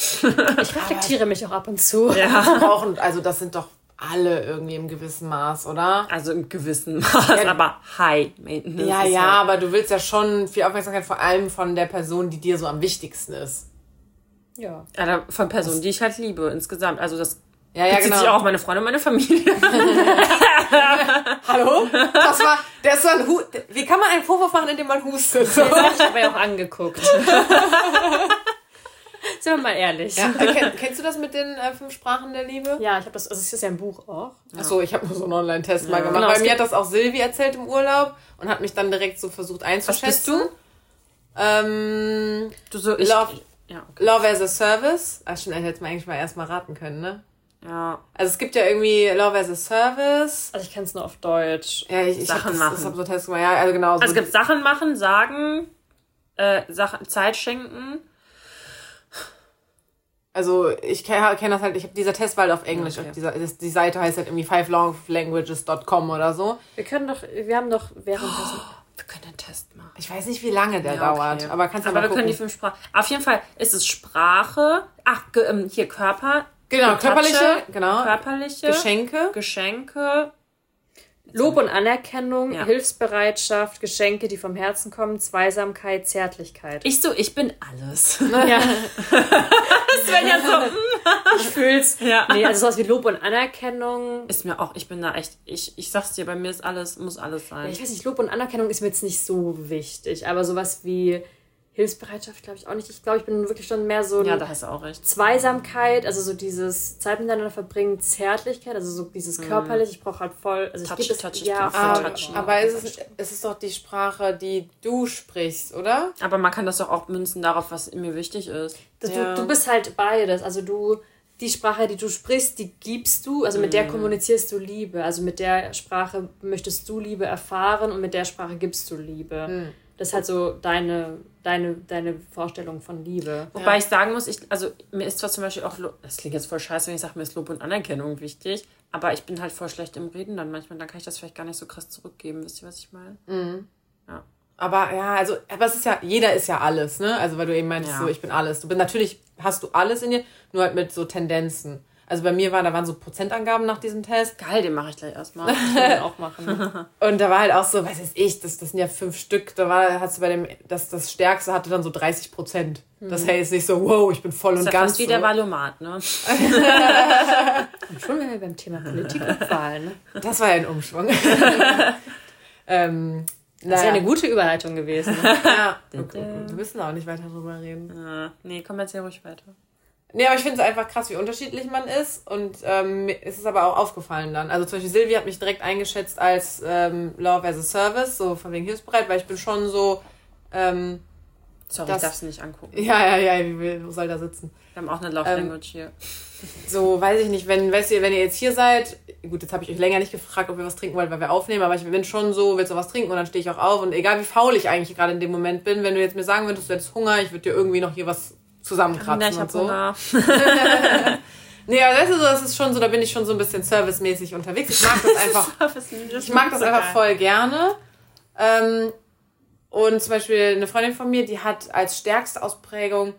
Ich reflektiere mich auch ab und zu. Ja. Brauchen, also das sind doch alle irgendwie im gewissen Maß, oder? Also im gewissen Maß, aber High Maintenance. Ja, ja, halt- aber du willst ja schon viel Aufmerksamkeit vor allem von der Person, die dir so am wichtigsten ist. Ja. Ja, da- von Personen, die ich halt liebe, insgesamt. Also das Ja, ja, bezieht sich auch genau. auf meine Freunde und meine Familie. Hallo? Das war, das war ein Hu Wie kann man einen Vorwurf machen, indem man hustet? So. Das habe ich aber ja auch angeguckt. Sind wir mal ehrlich. Ja, äh, kenn, kennst du das mit den äh, fünf Sprachen der Liebe? Ja, ich habe das, also es ist ja ein Buch auch. Achso, ich habe nur so einen Online-Test mal gemacht. Genau, Bei mir hat das auch Silvi erzählt im Urlaub und hat mich dann direkt so versucht einzuschätzen. bist du? Ähm, Du so, ich, Love. Ja, okay. Love as a Service. Ah, schon, hätte man eigentlich mal erstmal raten können, ne? Ja. Also es gibt ja irgendwie Love as a Service. Also ich kenne es nur auf Deutsch. Ja, ich, ich Sachen habe machen. das, hab so einen Test gemacht. Ja, also genau. So Also es gibt Sachen machen, sagen, äh, Sachen, Zeit schenken. Also ich kenne kenn das halt, ich habe dieser Test war halt auf Englisch. Okay. Dieser, das, die Seite heißt halt irgendwie fivelovelanguages.com oder so. Wir können doch, wir haben doch währenddessen. Wir können einen Test machen. Ich weiß nicht, wie lange der Ja, okay. dauert, aber kannst du Aber mal wir können gucken. die fünf Sprachen. Auf jeden Fall ist es Sprache. Ach, ähm, hier Körper. Genau, körperliche, genau, Körperliche. Geschenke. Geschenke. Lob und Anerkennung, Ja. Hilfsbereitschaft, Geschenke, die vom Herzen kommen, Zweisamkeit, Zärtlichkeit. Ich so, ich bin alles. ja, Svenja so, ich fühl's. Ja. Nee, also sowas wie Lob und Anerkennung. ist mir auch, ich bin da echt, ich, ich sag's dir, bei mir ist alles, muss alles sein. Ich weiß nicht, Lob und Anerkennung ist mir jetzt nicht so wichtig, aber sowas wie Hilfsbereitschaft glaube ich auch nicht. Ich glaube, ich bin wirklich schon mehr so Ja, da hast du auch recht. Zweisamkeit, also so dieses Zeit miteinander verbringen, Zärtlichkeit, also so dieses körperlich. Ich brauche halt voll, also ich Touch, es, touch, ich ja. Aber, touchen. aber es ist, es ist doch die Sprache, die du sprichst, oder? Aber man kann das doch auch münzen darauf, was mir wichtig ist. Das, Ja. du, du bist halt beides. Also du, die Sprache, die du sprichst, die gibst du, also mit Mhm. der kommunizierst du Liebe. Also mit der Sprache möchtest du Liebe erfahren und mit der Sprache gibst du Liebe. Mhm. Das ist halt so deine, deine, deine Vorstellung von Liebe. Wobei ich sagen muss, ich, also mir ist zwar zum Beispiel auch, das klingt jetzt voll scheiße, wenn ich sage, mir ist Lob und Anerkennung wichtig, aber ich bin halt voll schlecht im Reden dann manchmal, dann kann ich das vielleicht gar nicht so krass zurückgeben. Wisst ihr, was ich meine? Aber ja, also, aber es ist ja, jeder ist ja alles, ne? Also, weil du eben meintest, Ja. so, ich bin alles. Du bist, natürlich hast du alles in dir, nur halt mit so Tendenzen. Also bei mir war, da waren so Prozentangaben nach diesem Test. Geil, den mache ich gleich erstmal. Kann auch machen. Und da war halt auch so, was weiß ich, das, das sind ja fünf Stück, da war, hast du bei dem, das, das Stärkste hatte dann so 30 Prozent. Das heißt nicht so, wow, ich bin voll und Das ist ja ganz. fast wie der so. Valomat, ne? Und schon wären wir beim Thema Politik und Wahlen. Ne? Das war ja ein Umschwung. ähm, Das ist ja eine gute Überleitung gewesen. Ne? Ja, wir müssen auch nicht weiter drüber reden. Äh, nee, komm jetzt hier ruhig weiter. Nee, aber ich finde es einfach krass, wie unterschiedlich man ist. Und ähm, mir ist es aber auch aufgefallen dann. Also zum Beispiel Silvi hat mich direkt eingeschätzt als ähm, Love as a Service, so von wegen hilfsbereit, weil ich bin schon so, ähm, Sorry, Das- ich darf es nicht angucken. ja, ja, ja, wie wo soll da sitzen? Wir haben auch eine Love Ähm, Language hier. So, weiß ich nicht, wenn, weißt ihr, wenn ihr jetzt hier seid, gut, jetzt habe ich euch länger nicht gefragt, ob ihr was trinken wollt, weil wir aufnehmen, aber ich bin schon so, willst du was trinken und dann stehe ich auch auf und egal wie faul ich eigentlich gerade in dem Moment bin, wenn du jetzt mir sagen würdest, du hättest Hunger, ich würde dir irgendwie noch hier was zusammenkratzen Ja, ich und hab so. Hunger. Nee, aber weißt du, so, das ist schon so, da bin ich schon so ein bisschen servicemäßig unterwegs. Ich mag das einfach, ich mag das einfach voll gerne. Ähm, und zum Beispiel eine Freundin von mir, die hat als stärkste Ausprägung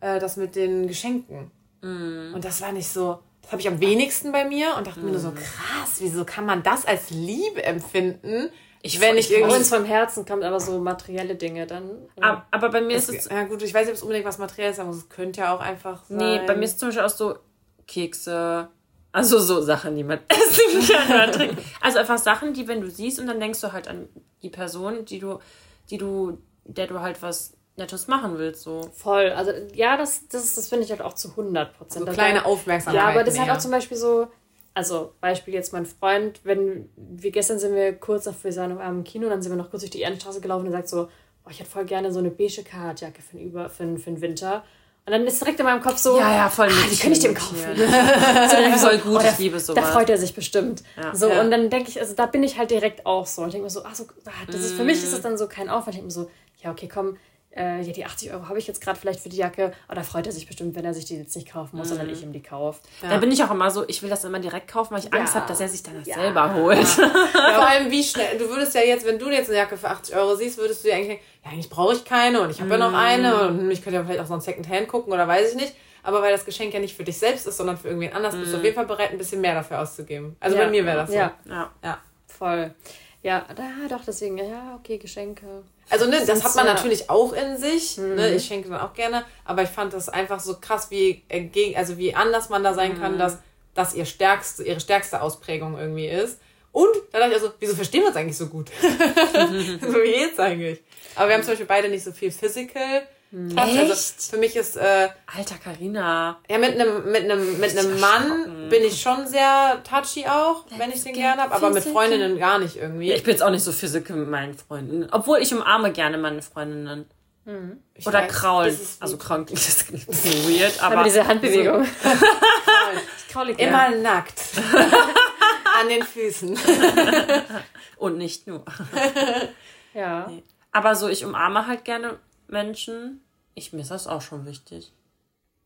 äh, das mit den Geschenken. Und das war nicht so, das habe ich am wenigsten bei mir und dachte mir nur so, krass, wieso kann man das als Liebe empfinden? Ich- wenn ich ich- Bei irgendwie. uns vom Herzen kommt aber so materielle Dinge dann. Aber, aber bei mir ist es. Ja gut, ich weiß nicht, ob es unbedingt was Materielles ist, aber es könnte ja auch einfach sein. Nee, bei mir ist zum Beispiel auch so Kekse. Also so Sachen, die man essen kann. Also einfach Sachen, die, wenn du siehst und dann denkst du halt an die Person, die du, die du, der du halt was Nettes machen willst, so. Voll. Also ja, das, das, das finde ich halt auch zu 100 Prozent. so kleine Aufmerksamkeit. Ja, aber das ist mehr. auch zum Beispiel so, also Beispiel jetzt mein Freund, wenn wir gestern sind wir kurz nach wir waren am Kino, dann sind wir noch kurz durch die Ehrenstraße gelaufen und er sagt so, oh, ich hätte voll gerne so eine beige Karatjacke für den, Über, für, den, für den Winter. Und dann ist direkt in meinem Kopf so, Ja, ja, voll ah, die könnte ich dem kaufen. Voll gut, Oh, da, ich liebe Da sowas. freut er sich bestimmt. Ja. So, Ja. und dann denke ich, also da bin ich halt direkt auch so. Und ich denke mir so, ach so, ah, das ist, für mich ist das dann so kein Aufwand. Ich denke mir so, ja, okay, komm, äh, ja, die 80 Euro habe ich jetzt gerade vielleicht für die Jacke. Aber da freut er sich bestimmt, wenn er sich die jetzt nicht kaufen muss, sondern ich ihm die kaufe. Da bin ich auch immer so, ich will das immer direkt kaufen, weil ich Angst Ja. habe, dass er sich dann das Ja. selber holt. Ja, vor allem wie schnell. Du würdest ja jetzt, wenn du jetzt eine Jacke für 80 Euro siehst, würdest du ja eigentlich denken, ja, eigentlich brauche ich keine und ich habe ja noch eine und ich könnte ja vielleicht auch so ein Secondhand gucken oder weiß ich nicht. Aber weil das Geschenk ja nicht für dich selbst ist, sondern für irgendwen anders, bist du auf jeden Fall bereit, ein bisschen mehr dafür auszugeben. Also Ja. bei mir wäre das so. Ja, Ja. ja. voll. Ja, da doch, deswegen, ja, okay, Geschenke. Also ne, das hat man ja. natürlich auch in sich. Ne? Ich schenke dann auch gerne, aber ich fand das einfach so krass, wie entgegen, also wie anders man da sein kann, dass das ihr stärkste, ihre stärkste Ausprägung irgendwie ist. Und da dachte ich also, wieso verstehen wir uns eigentlich so gut? so wie jetzt eigentlich. Aber wir haben zum Beispiel beide nicht so viel Physical Touch. Also Echt? für mich ist äh, Alter, Karina. ja mit einem mit einem mit einem Mann bin ich schon sehr touchy auch, wenn ich den gerne habe, aber mit. Freundinnen gar nicht irgendwie. Ja, ich bin jetzt auch nicht so physical mit meinen Freunden. Obwohl ich umarme gerne meine Freundinnen. Ich Oder weiß, kraulen. Also kraulen klingt ein bisschen weird, aber. Aber diese Handbewegung. so, Ich kraule gerne. immer nackt an den Füßen. Und nicht nur. Ja. Aber so, ich umarme halt gerne Menschen. Ich, mir ist das auch schon wichtig.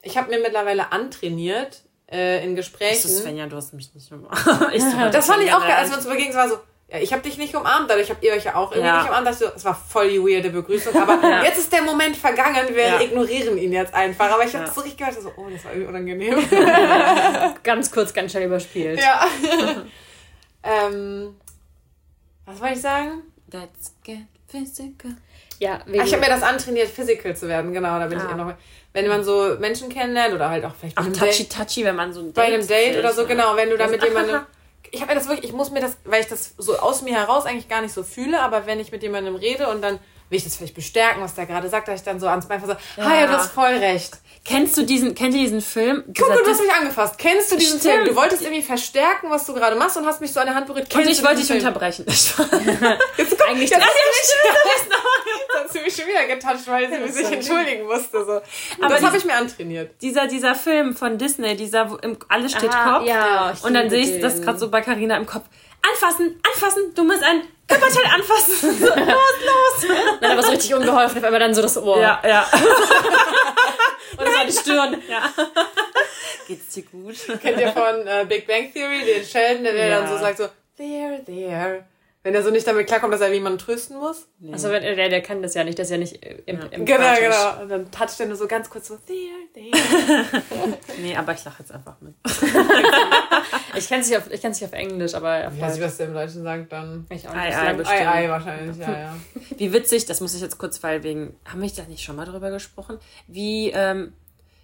Ich habe mir mittlerweile antrainiert äh, in Ich so, Gesprächen. Svenja, du hast mich nicht umarmt. Ich so, Das fand ich auch geil, als wir uns begegnet es war so, ja, ich habe dich nicht umarmt, dadurch habt ihr euch ja auch irgendwie Ja. nicht umarmt. Das, das war voll die weirde Begrüßung, aber jetzt ist der Moment vergangen, wir Ja. ignorieren ihn jetzt einfach. Aber ich habe Ja. das so richtig gehört, so, oh, das war irgendwie unangenehm. Ganz kurz, ganz schnell überspielt. ja. ähm, was wollte ich sagen? Let's get physical. Ja, Ah, wegen, ich habe mir das antrainiert, physical zu werden, genau, da bin ich Ah. eh noch. Wenn man so Menschen kennenlernt oder halt auch vielleicht einem touchy, Date, touchy, wenn man so ein bei einem Date oder so, ist, genau, wenn du da mit jemandem. Ich habe mir das wirklich, ich muss mir das, weil ich das so aus mir heraus eigentlich gar nicht so fühle, aber wenn ich mit jemandem rede und dann will ich das vielleicht bestärken, was der gerade sagt, dass ich dann so ans Bein fasse, ja. ah ja, du hast voll recht. Kennst du diesen, kennt ihr diesen Film? Guck mal, du hast mich angefasst. Kennst du diesen Stimmt. Film? Du wolltest irgendwie verstärken, was du gerade machst und hast mich so an der Hand berührt. und Kennst ich du wollte dich Film? unterbrechen. Jetzt komm, Eigentlich jetzt das- hast du mich, hast du mich schon wieder getoucht, weil sie sich sorry. entschuldigen musste. So. Aber das habe ich mir antrainiert. dieser, dieser Film von Disney, dieser, wo im, alles steht Ah, Kopf. ja, ich und dann sehe ich das gerade so bei Carina im Kopf. Anfassen, anfassen, du musst ein Körperteil anfassen. So, los, los. Dann aber so richtig unbeholfen, auf einmal dann so das Ohr. Ja, ja. Oder die Stirn. ja. Geht's dir gut? Kennt ihr von äh, Big Bang Theory, den Sheldon, der, der Ja. dann so sagt so, there, there. Wenn er so nicht damit klarkommt, dass er jemanden trösten muss. Also wenn, der, der kann das ja nicht, der ist ja nicht äh, im, im Genau, genau. Und dann toucht er nur so ganz kurz so, there, there. Nee, aber ich lache jetzt einfach mit. Ich kenne es nicht, auf- ich kenn's nicht auf Englisch, aber auf Ich weiß nicht, was der im Deutschen sagt, dann. ich auch Ei, nicht. ei, Lang- bestimmt. Ei, ei, wahrscheinlich, ja, ja. Wie witzig, das muss ich jetzt kurz, weil wegen, haben wir da nicht schon mal drüber gesprochen, wie, ähm,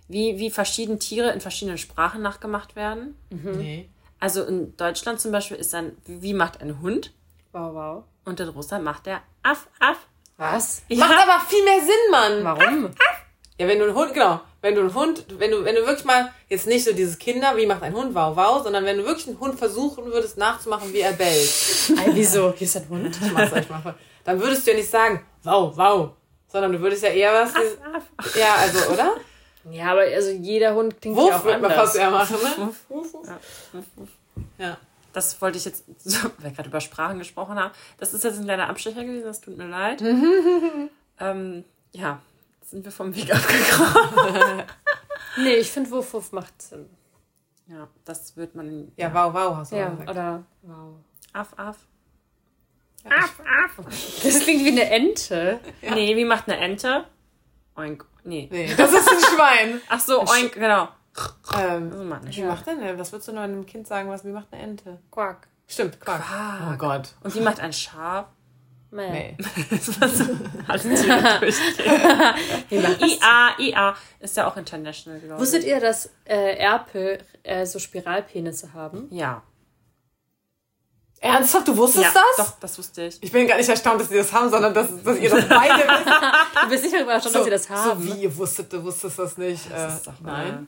wie, wie verschiedene Tiere in verschiedenen Sprachen nachgemacht werden? Nee. Also in Deutschland zum Beispiel ist dann, wie macht ein Hund? Wow, wow. Und in Russland macht der Aff, Aff. Was? Ja. Macht aber viel mehr Sinn, Mann. Warum? Ja, wenn du einen Hund, genau, wenn du einen Hund, wenn du, wenn du wirklich mal, jetzt nicht so dieses Kinder, wie macht ein Hund, wow, wow, sondern wenn du wirklich einen Hund versuchen würdest nachzumachen, wie er bellt, Ey, wieso? Hier ist ein Hund. ich mach's euch mal dann würdest du ja nicht sagen, wow, wow, sondern du würdest ja eher was, Aff. ja, also, oder? Ja, aber also jeder Hund klingt ja Wuff auch wird man anders. fast eher machen, ne? Ja. Das wollte ich jetzt, weil wir gerade über Sprachen gesprochen haben. Das ist jetzt ein kleiner Abstecher gewesen, das tut mir leid. ähm, ja, jetzt sind wir vom Weg abgekommen. Nee, ich finde Wuff Wuff macht Sinn. Ja, das wird man. Ja, wow, wow, hast du Ja, auch gesagt. oder wow. Aff, Aff. Ja, Aff, Aff. Das klingt wie eine Ente. Nee, wie macht eine Ente? Oink. Nee. Nee, das ist ein Schwein. Ach so, oink, genau. Ähm, nicht. wie macht denn, was würdest du nur einem Kind sagen, was, wie macht eine Ente? Quack. Stimmt, Quark. Quark. Oh Gott. Und wie macht ein Schaf? Nee. Nee. Das war so alles IA, IA ist ja auch international, glaube ich. Wusstet ihr, dass äh, Erpel äh, so Spiralpenisse haben? Ja. Ernsthaft, du wusstest ja, das? Doch, das wusste ich. Ich bin gar nicht erstaunt, dass sie das haben, sondern dass, dass ihr das beide wisst. Du bist sicher überrascht, dass sie das haben. So wie, ihr wusstet, du wusstest das nicht. Das äh, ist doch nein.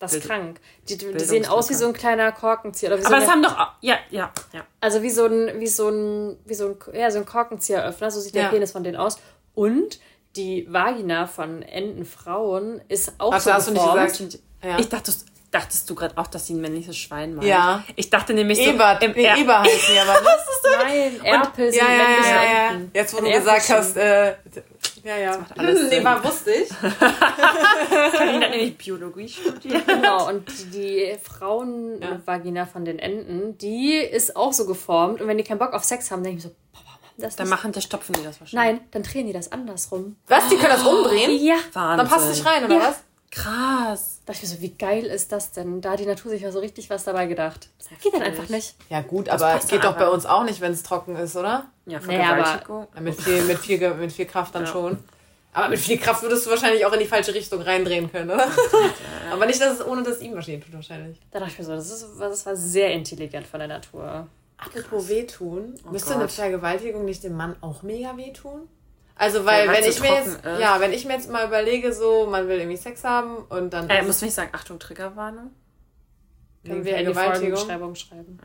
Das ist Bild- krank. Die, die, die sehen aus wie so ein kleiner Korkenzieher. Oder wie so Aber eine, das haben doch. auch- Ja, ja, ja. also wie so ein, wie so ein, wie so ein, ja, so ein Korkenzieheröffner, so sieht der Ja. Penis von denen aus. Und die Vagina von Entenfrauen ist auch Ach, so hast du nicht geformt. gesagt? Ja. Ich dachte, dachtest du gerade auch, dass sie ein männliches Schwein meint? Ja. Ich dachte nämlich Ebert, so. Im nee, Er- Eber heißen die aber. Ne? Nein, Erpel sind ja, ja, männliche ja, ja. Enten. Jetzt, wo Ein du gesagt hast, äh, ja, ja. alles nee, Sinn. war, wusste ich. Karina hat nämlich Biologie studiert. Genau, und die Frauenvagina von den Enten, die ist auch so geformt. Und wenn die keinen Bock auf Sex haben, denke ich mir so, das Dann machen die, stopfen die das wahrscheinlich. Nein, dann drehen die das andersrum. Was, die können das umdrehen? Ja. Wahnsinn. Dann passt nicht rein, oder Ja. was? Krass. Da dachte ich mir so, wie geil ist das denn? Da hat die Natur sich ja so richtig was dabei gedacht. Das geht dann einfach nicht. Ja gut, aber passt geht doch bei aber. uns auch nicht, wenn es trocken ist, oder? Ja, Nee, aber- Vergewaltigung. Ja, Mit viel, mit viel, mit viel Kraft dann schon. Aber mit viel Kraft würdest du wahrscheinlich auch in die falsche Richtung reindrehen können, oder? aber nicht, dass es ohne das ihm Maschinen tut, wahrscheinlich. Da dachte ich mir so, das, ist, das war sehr intelligent von der Natur. Apropos wehtun, müsste Gott. eine Vergewaltigung nicht dem Mann auch mega wehtun? Also, weil, Ja, wenn so ich mir jetzt, ist. ja, wenn ich mir jetzt mal überlege, so, man will irgendwie Sex haben und dann Äh, muss nicht sagen, Achtung, Triggerwarnung. Können wir Vergewaltigung. Folgenbeschreibung schreiben.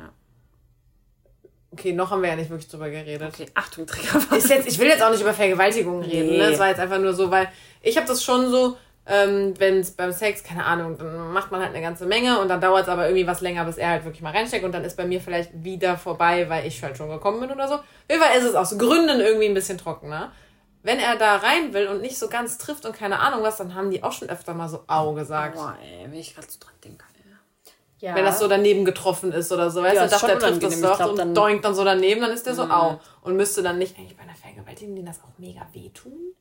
Okay, noch haben wir ja nicht wirklich drüber geredet. Okay, Achtung, Triggerwarnung. Ist jetzt, ich will jetzt auch nicht über Vergewaltigungen reden, Nee. ne? Das war jetzt einfach nur so, weil ich habe das schon so, ähm, wenn es beim Sex, keine Ahnung, dann macht man halt eine ganze Menge und dann dauert es aber irgendwie was länger, bis er halt wirklich mal reinsteckt und dann ist bei mir vielleicht wieder vorbei, weil ich halt schon gekommen bin oder so. Auf jeden Fall ist es aus Gründen irgendwie ein bisschen trockener. Wenn er da rein will und nicht so ganz trifft und keine Ahnung was, dann haben die auch schon öfter mal so Au gesagt. Boah, ey, wenn ich gerade so dran denke. ey. Ja. Wenn das so daneben getroffen ist oder so, weißt Ja, du, dachte, schon er trifft das doch und dann- Mhm. doinkt dann so daneben, dann ist der so au. Und müsste dann nicht eigentlich bei einer Vergewaltigung denen das auch mega wehtun?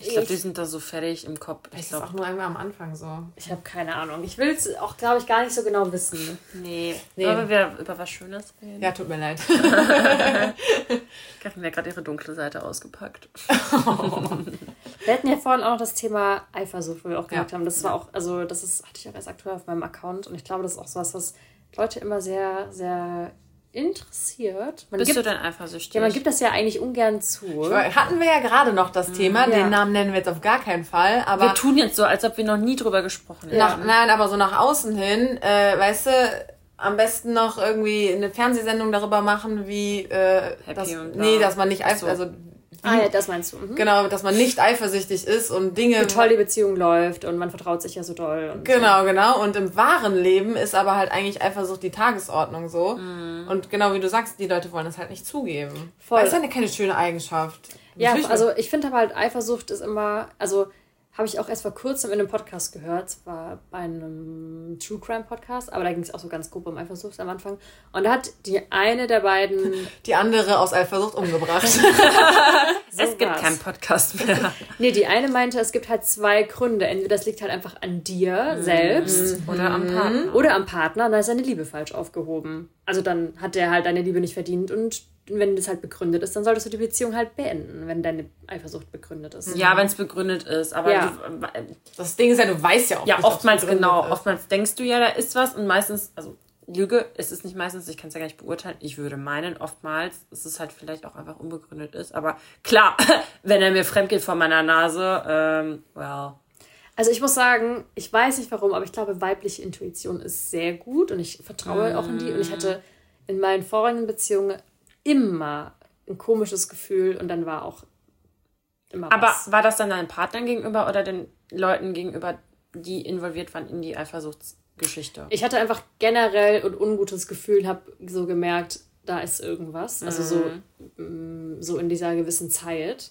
Ich glaube, die sind da so fertig im Kopf. Ich glaube, auch nur einmal am Anfang so. Ich habe keine Ahnung. Ich will es auch, glaube ich, gar nicht so genau wissen. nee. Nee. Wollen wir über was Schönes reden? Ja, tut mir leid. Karin hat gerade ihre dunkle Seite ausgepackt. Wir hatten ja vorhin auch noch das Thema Eifersucht, wo wir auch gesagt Ja. haben, das war auch, also das ist, hatte ich auch erst aktuell auf meinem Account und ich glaube, das ist auch sowas, was Leute immer sehr, sehr interessiert. Man Bist gibt, du denn eifersüchtig? ja, man gibt das ja eigentlich ungern zu. Weil Hatten wir ja gerade noch das Thema, Ja. den Namen nennen wir jetzt auf gar keinen Fall, aber wir tun jetzt so, als ob wir noch nie drüber gesprochen hätten. nach, nein, aber so nach außen hin, äh, weißt du, am besten noch irgendwie eine Fernsehsendung darüber machen, wie äh, Happy das, und nee, dass man nicht Ach eifer, so. also Ah ja, das meinst du. Mhm. Genau, dass man nicht eifersüchtig ist und Dinge. Wie toll die Beziehung läuft und man vertraut sich ja so doll. Und Genau, genau. Und im wahren Leben ist aber halt eigentlich Eifersucht die Tagesordnung so. Und genau wie du sagst, die Leute wollen es halt nicht zugeben. Voll. Es ist ja keine schöne Eigenschaft. Ja, Natürlich- also ich finde aber halt Eifersucht ist immer, also habe ich auch erst vor kurzem in einem Podcast gehört, zwar bei einem True Crime Podcast, aber da ging es auch so ganz grob um Eifersucht am Anfang. Und da hat die eine der beiden die andere aus Eifersucht umgebracht. es gibt keinen Podcast mehr. Nee, die eine meinte, es gibt halt zwei Gründe. Entweder das liegt halt einfach an dir selbst Oder am Partner. oder am Partner, und da ist seine Liebe falsch aufgehoben. Also dann hat der halt deine Liebe nicht verdient und wenn das halt begründet ist, dann solltest du die Beziehung halt beenden, wenn deine Eifersucht begründet ist. Ja, wenn es begründet ist. Aber Ja. du, Das Ding ist ja, du weißt ja auch ja, oftmals genau. ist. Oftmals denkst du ja, da ist was und meistens, also Lüge ist es nicht meistens, ich kann es ja gar nicht beurteilen. Ich würde meinen, oftmals ist es halt vielleicht auch einfach unbegründet ist. Aber klar, wenn er mir fremd geht vor meiner Nase, ähm, well. Also ich muss sagen, ich weiß nicht warum, aber ich glaube, weibliche Intuition ist sehr gut und ich vertraue auch in die. Und ich hatte in meinen vorigen Beziehungen immer ein komisches Gefühl und dann war auch immer Aber was. war das dann deinen Partnern gegenüber oder den Leuten gegenüber, die involviert waren in die Eifersuchtsgeschichte? Ich hatte einfach generell ein ungutes Gefühl habe so gemerkt, da ist irgendwas. Also so, mm, so in dieser gewissen Zeit.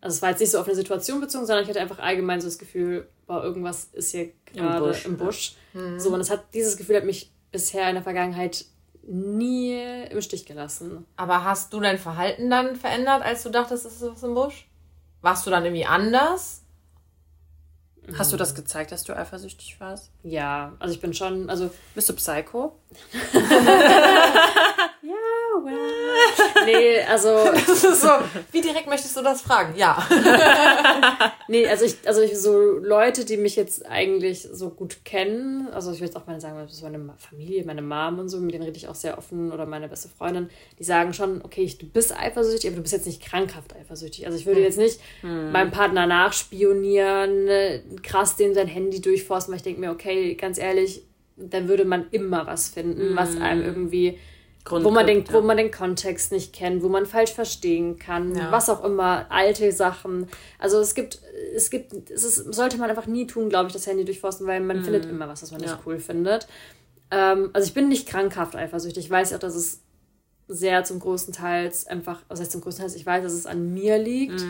Also es war jetzt nicht so auf eine Situation bezogen, sondern ich hatte einfach allgemein so das Gefühl, boah, irgendwas ist hier gerade Busch, im Busch. So, und es hat, dieses Gefühl hat mich bisher in der Vergangenheit nie im Stich gelassen. Aber hast du dein Verhalten dann verändert, als du dachtest, es ist was im Busch? Warst du dann irgendwie anders? Hast du das gezeigt, dass du eifersüchtig warst? Ja, also ich bin schon, also Bist du Psycho? nee, also Das ist so, wie direkt möchtest du das fragen? Ja. Nee, also ich, also ich, so Leute, die mich jetzt eigentlich so gut kennen, also ich will jetzt auch mal sagen, das ist meine Familie, meine Mom und so, mit denen rede ich auch sehr offen oder meine beste Freundin, die sagen schon, okay, ich, du bist eifersüchtig, aber du bist jetzt nicht krankhaft eifersüchtig. Also ich würde jetzt nicht meinem Partner nachspionieren, äh, krass dem sein Handy durchforsten, weil ich denke mir, okay, ganz ehrlich, dann würde man immer was finden, was einem irgendwie Grund wo man, den, gibt, wo ja. man den Kontext nicht kennt, wo man falsch verstehen kann, Ja. was auch immer, alte Sachen. Also es gibt, es gibt, es ist, sollte man einfach nie tun, glaube ich, das Handy durchforsten, weil man findet immer was, was man Ja. nicht cool findet. Ähm, also ich bin nicht krankhaft eifersüchtig. Ich weiß auch, dass es sehr zum großen Teil einfach, was heißt zum großen Teil, ich weiß, dass es an mir liegt.